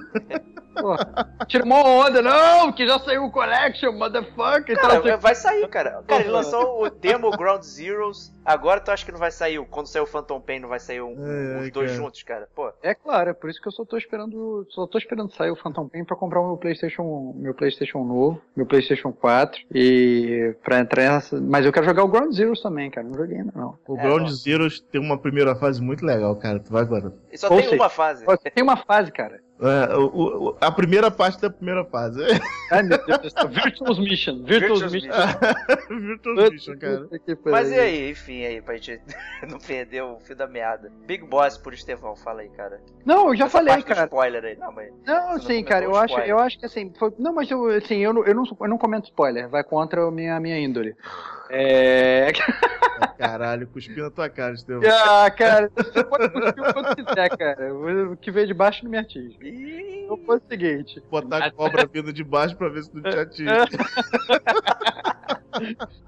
S4: Tira uma onda, não, que já saiu o Collection, motherfucker.
S1: Cara,
S4: então,
S1: vai sair, cara. Cara, ele lançou o demo Ground Zeroes. Agora tu acha que não vai sair? Quando sair o Phantom Pain, não vai sair um-
S3: É,
S1: os dois
S3: cara.
S1: juntos, cara? Pô,
S4: É claro, é por isso que eu só tô esperando. Só tô esperando sair o Phantom Pain pra comprar o meu Playstation. Meu Playstation novo, meu Playstation 4. E pra entrar nessa. Mas eu quero jogar o Ground Zeroes também, cara. Não joguei ainda, não.
S3: O
S1: É,
S3: Ground. Zeroes tem uma primeira fase muito legal, cara. Tu vai agora.
S1: e só
S4: Ou
S1: tem
S4: seja,
S1: uma fase.
S4: Tem uma fase, cara.
S3: É, o- o- a primeira parte da primeira fase.
S4: Ai, meu Deus do céu. Virtuous Mission. Virtuous
S1: Virtuous
S4: Mission.
S3: Virtual Mission, cara.
S1: Mas e aí, enfim, aí, pra gente não perder o fio da meada. Big Boss por Estevão, fala aí, cara.
S4: Não, eu já
S1: Essa
S4: falei,
S1: parte do
S4: cara.
S1: spoiler aí. Não, mas.
S4: Não, sim, cara, eu acho, eu acho que assim, foi, não, mas eu, assim, eu, não, eu, não, eu não comento spoiler, vai contra a minha, minha índole. É.
S3: Caralho, cuspi na tua cara, Estevão.
S4: Ah, cara, você pode cuspir o quanto quiser, cara. O que veio de baixo não me atinge. Então foi o seguinte.
S3: Botar a cobra vindo de baixo pra ver se não te atinge.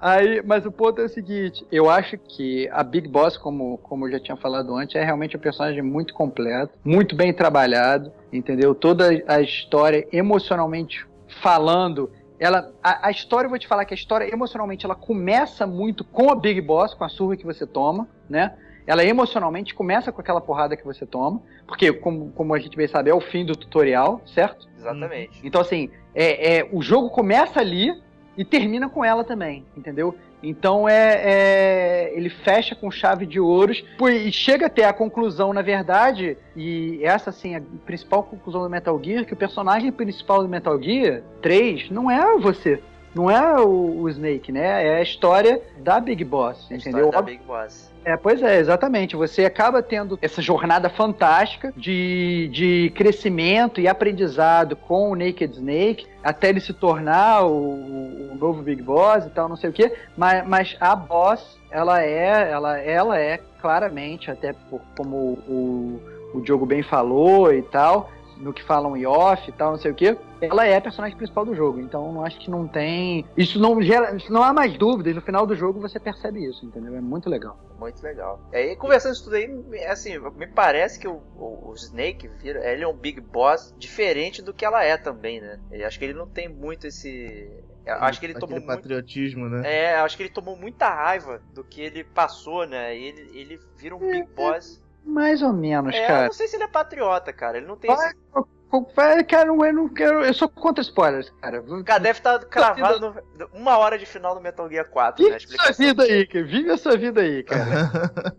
S4: Aí, mas o ponto é o seguinte, eu acho que a Big Boss, como, como eu já tinha falado antes, é realmente um personagem muito completo, muito bem trabalhado, entendeu? Toda a história emocionalmente falando, ela a, a história, eu vou te falar que a história emocionalmente ela começa muito com a Big Boss, com a surra que você toma, né? Ela emocionalmente começa com aquela porrada que você toma, porque como, como a gente bem sabe, é o fim do tutorial, certo?
S1: exatamente.
S4: Então, assim, é, é, o jogo começa ali e termina com ela também, entendeu? Então é, é- ele fecha com chave de ouros e chega até a conclusão, na verdade, e essa assim a principal conclusão do Metal Gear, que o personagem principal do Metal Gear 3 não é você, não é o, o Snake, né? É a história da Big Boss,
S1: A
S4: entendeu?
S1: história da Big Boss.
S4: É, pois é, exatamente. Você acaba tendo essa jornada fantástica de, de crescimento e aprendizado com o Naked Snake, até ele se tornar o, o novo Big Boss e tal, não sei o quê. Mas, mas a boss, ela é, ela, ela é claramente, até por, como o, o Diogo bem falou e tal, no que falam em off e tal, não sei o quê, ela é a personagem principal do jogo. Então acho que não tem. Isso não gera. Isso não há mais dúvidas. No final do jogo você percebe isso, entendeu? É muito legal.
S1: Muito legal. E aí, conversando isso tudo aí, assim, me parece que o, o- o Snake, vira, ele é um Big Boss diferente do que ela é também, né? Eu acho que ele não tem muito esse... eu Acho que ele
S3: Aquele
S1: tomou muito...
S3: patriotismo, né?
S1: É, acho que ele tomou muita raiva do que ele passou, né? E ele, ele vira um Big Boss.
S4: Mais ou menos,
S1: É, eu
S4: cara.
S1: não sei se ele é patriota, cara. Ele não tem
S4: Vai,
S1: esse...
S4: cara, eu não quero. Eu sou contra spoilers, cara.
S1: Cara, deve estar cravado no, uma hora de final do Metal Gear 4, né?
S4: Vive
S1: a
S4: a sua vida aí, cara. Vive a sua vida aí, cara.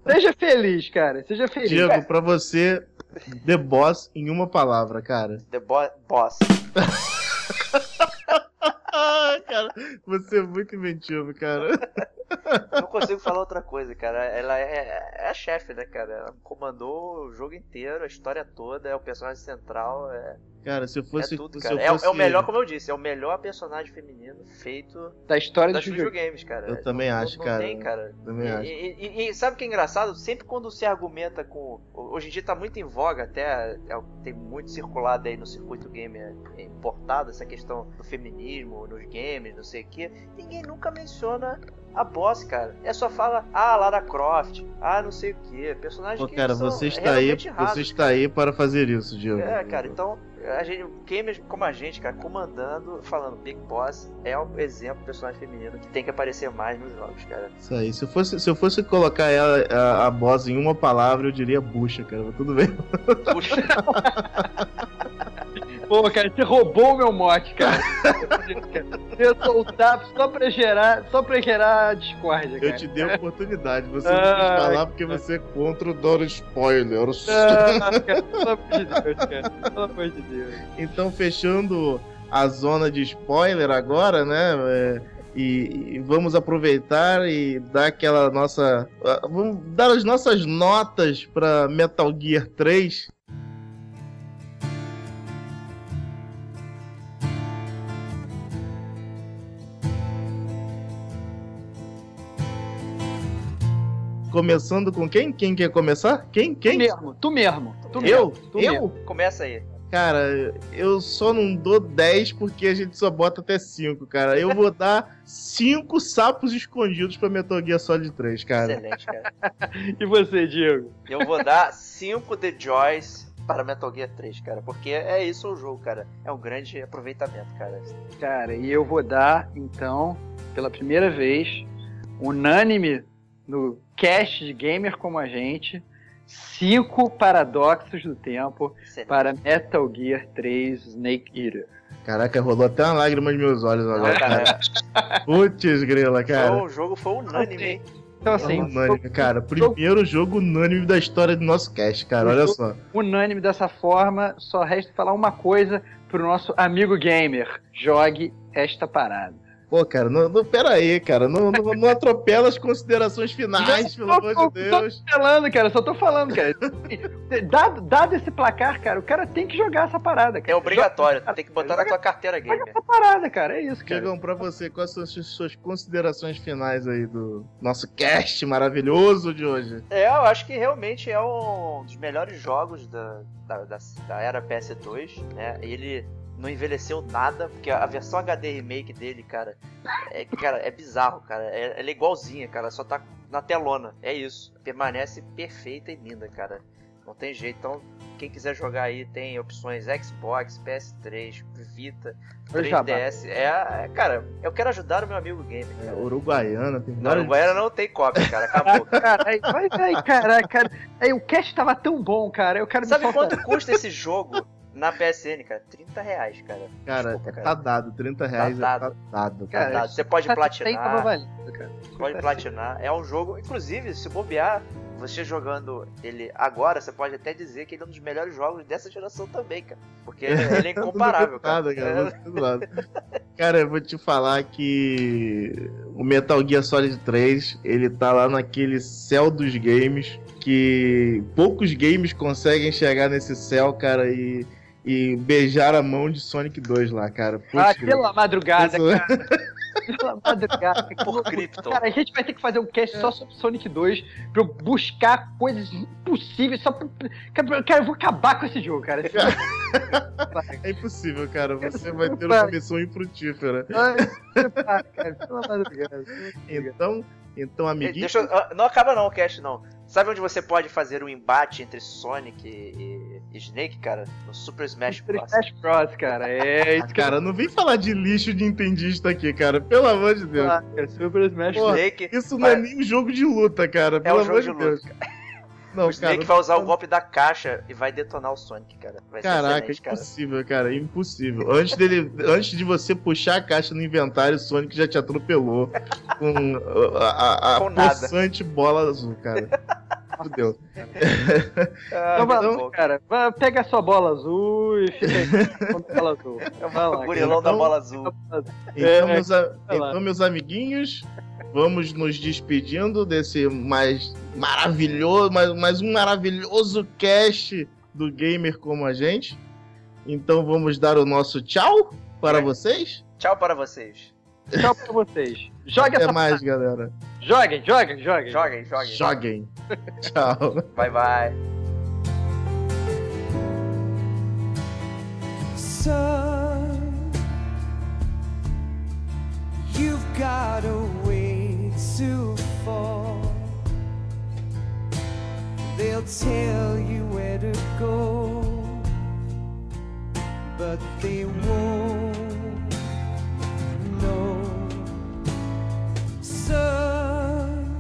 S4: Seja feliz, cara. Seja feliz.
S3: Diego, pra você, The Boss em uma palavra, cara.
S1: The Bo Boss.
S3: Cara, você é muito inventivo, cara.
S1: Não consigo falar outra coisa, cara. Ela é, é a chefe, né, cara? Ela comandou o jogo inteiro, a história toda, é o personagem central, é,
S3: Cara, se eu
S1: é
S3: fosse.
S1: tudo,
S3: se
S1: cara.
S3: eu
S1: É,
S3: fosse...
S1: é o melhor, como eu disse, é o melhor personagem feminino feito
S4: Da história do
S1: das
S4: videogame.
S1: videogames, cara.
S3: Eu também
S1: Não-
S3: acho,
S1: não
S3: cara.
S1: Tem, cara.
S3: Também
S1: E,
S3: acho.
S1: e- e- e sabe o que é engraçado? Sempre quando se argumenta com. Hoje em dia tá muito em voga, até é, tem muito circulado aí no circuito gamer é, importado, essa questão do feminismo nos games, não sei o que. Ninguém nunca menciona a boss, cara. É só fala, ah, Lara Croft, ah, não sei o que. Personagens
S3: Pô,
S1: que
S3: cara,
S1: são
S3: você está aí,
S1: rasos,
S3: você está aí para fazer isso, Diego.
S1: é, cara, então, a gente, gamers como a gente, cara, comandando, falando Big Boss é um exemplo de personagem feminino que tem que aparecer mais nos jogos, cara.
S3: Isso aí. Se eu fosse, se eu fosse colocar ela, a, a boss em uma palavra, eu diria bucha, cara. Mas tudo bem.
S1: Puxa,
S4: Pô, cara, você roubou o meu mote, cara. Você soltar só pra gerar, só pra gerar discórdia, cara.
S3: Eu te dei a oportunidade. Você não
S4: Ah,
S3: quis falar porque você é contra o dar spoilers.
S4: Ah, cara, pelo amor de Deus, cara. Pelo amor de Deus.
S3: Então, fechando a zona de spoiler agora, né? é, e, e vamos aproveitar e dar aquela nossa. ah, Vamos dar as nossas notas para Metal Gear 3. Começando com quem? Quem quer começar? Quem?
S4: Tu
S3: Quem?
S4: mesmo, tu mesmo. Tu
S3: Eu?
S4: mesmo, tu
S3: Eu?
S4: mesmo.
S1: começa aí.
S3: Cara, eu só não dou 10 porque a gente só bota até 5, cara. Eu vou dar 5 sapos escondidos pra Metal Gear Solid 3, cara.
S1: Excelente, cara.
S4: E você, Diego?
S1: Eu vou dar 5 The Joys para Metal Gear 3, cara. Porque é isso o jogo, cara. É um grande aproveitamento, cara.
S4: Cara, e eu vou dar, então, pela primeira vez, unânime no cast de gamer como a gente, cinco paradoxos do tempo
S1: Excelente.
S4: para Metal Gear 3 Snake Eater.
S3: Caraca, rolou até uma lágrima nos meus olhos agora, cara.
S1: cara,
S3: Putz, grila, cara.
S1: o jogo foi unânime, hein?
S4: Então, assim,
S3: unânime, cara. Primeiro jogo unânime da história do nosso cast, cara. Olha só.
S4: unânime dessa forma, só resta falar uma coisa pro nosso amigo gamer: jogue esta parada.
S3: Pô, cara, não, não, pera aí, cara. Não, não, não atropela as considerações finais, pelo amor de
S4: Tô
S3: Deus.
S4: falando, cara, só tô falando, cara. dado, dado esse placar, cara, o cara tem que jogar essa parada, cara.
S1: É obrigatório,
S4: Joga-
S1: tem que botar na tua carteira
S4: Joga
S1: gamer.
S4: essa parada, cara, é isso, cara.
S3: Diegão, pra você, quais são as suas- suas considerações finais aí do nosso cast maravilhoso de hoje?
S1: É, eu acho que realmente é um dos melhores jogos da, da, da, da era PS2, né? Ele não envelheceu nada, porque a versão HD remake dele, cara, é, cara, é bizarro, cara. É, ela é igualzinha, cara, só tá na telona. É isso. Permanece perfeita e linda, cara. Não tem jeito. Então, quem quiser jogar aí, tem opções Xbox, PS3, Vita,
S4: Olha o jabá.
S1: 3DS. É, é, cara, eu quero ajudar o meu amigo gamer.
S3: É,
S1: Cara.
S3: Uruguaiana, tem
S1: Não, Goiânia não tem cópia, cara. Acabou.
S4: Caralho, vai, vai, caralho, cara. Aí, o cast tava tão bom, cara. Eu quero
S1: Sabe quanto custa esse jogo na PSN, cara? 30 reais, cara.
S3: Cara,
S1: Desculpa,
S3: é,
S1: cara.
S3: tá dado. 30 reais
S1: Tá
S3: é tá dado,
S4: Cara.
S1: Tá, você pode platinar,
S4: valendo, cara.
S1: pode platinar. É um jogo, inclusive, se bobear, você jogando ele agora, você pode até dizer que ele é um dos melhores jogos dessa geração também, cara. Porque ele é incomparável, cara.
S3: Cara.
S1: É.
S3: Cara, eu vou te falar que o Metal Gear Solid 3, ele tá lá naquele céu dos games que poucos games conseguem chegar nesse céu, cara, e, e beijar a mão de Sonic 2 lá, cara. Putz,
S4: Ah, pela madrugada,
S3: Isso-
S4: cara. Pela madrugada.
S1: por. Krypton.
S4: Cara, a gente vai ter que fazer um cast só sobre Sonic 2 pra eu buscar coisas impossíveis só pra. Cara, cara, eu vou acabar com esse jogo, cara. Esse jogo-
S3: É impossível, cara. Você vai ter uma missão infrutífera.
S4: Ai, cara, pela madrugada.
S3: Então, então amiguinho.
S1: Deixa eu- ah, não acaba não o cast, não. Sabe onde você pode fazer um embate entre Sonic e Snake, cara? No Super Smash
S4: Super
S1: Bros.
S4: Smash Bros, cara. É
S3: Cara, não vem falar de lixo de entendista aqui, cara. Pelo amor de
S4: eu
S3: Deus.
S4: falar, cara. Super Smash Bros.
S1: Snake,
S3: Isso não é nem um jogo de luta, cara.
S1: é
S3: Pelo
S1: um
S3: amor
S1: jogo de
S3: de Deus.
S1: luta.
S3: Não,
S1: o Snake
S3: cara.
S1: vai usar o golpe da caixa e vai detonar o Sonic, cara. Vai ser
S3: Caraca,
S1: cara.
S3: impossível, cara. Impossível. Antes, dele, antes de você puxar a caixa no inventário, o Sonic já te atropelou com a, a, a
S1: Com
S3: possante bola azul, cara. Fudeu.
S1: Ah,
S4: Então, lá,
S1: bom.
S4: cara. Vai, Pega a sua bola azul e fica aí com a bola azul. Vai lá,
S1: O da
S3: então-
S1: bola azul.
S4: cara.
S3: Então,
S4: É,
S3: meus, a- então, meus amiguinhos, vamos nos despedindo desse mais maravilhoso, mais, mais um maravilhoso cast do Gamer como a gente. Então vamos dar o nosso tchau para
S1: É.
S3: vocês.
S1: Tchau para vocês.
S4: Tchau pra vocês. Jogue
S3: Até
S4: essa
S3: mais, galera.
S4: Joguem, joguem, joguem.
S1: Joguem, joguem.
S3: Joguem. Tchau.
S1: Bye, bye.
S7: Son, you've got a way to fall. They'll tell you where to go, but they won't know. Son,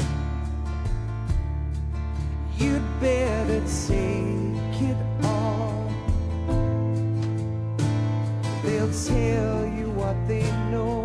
S7: you'd better take it all. They'll tell you what they know,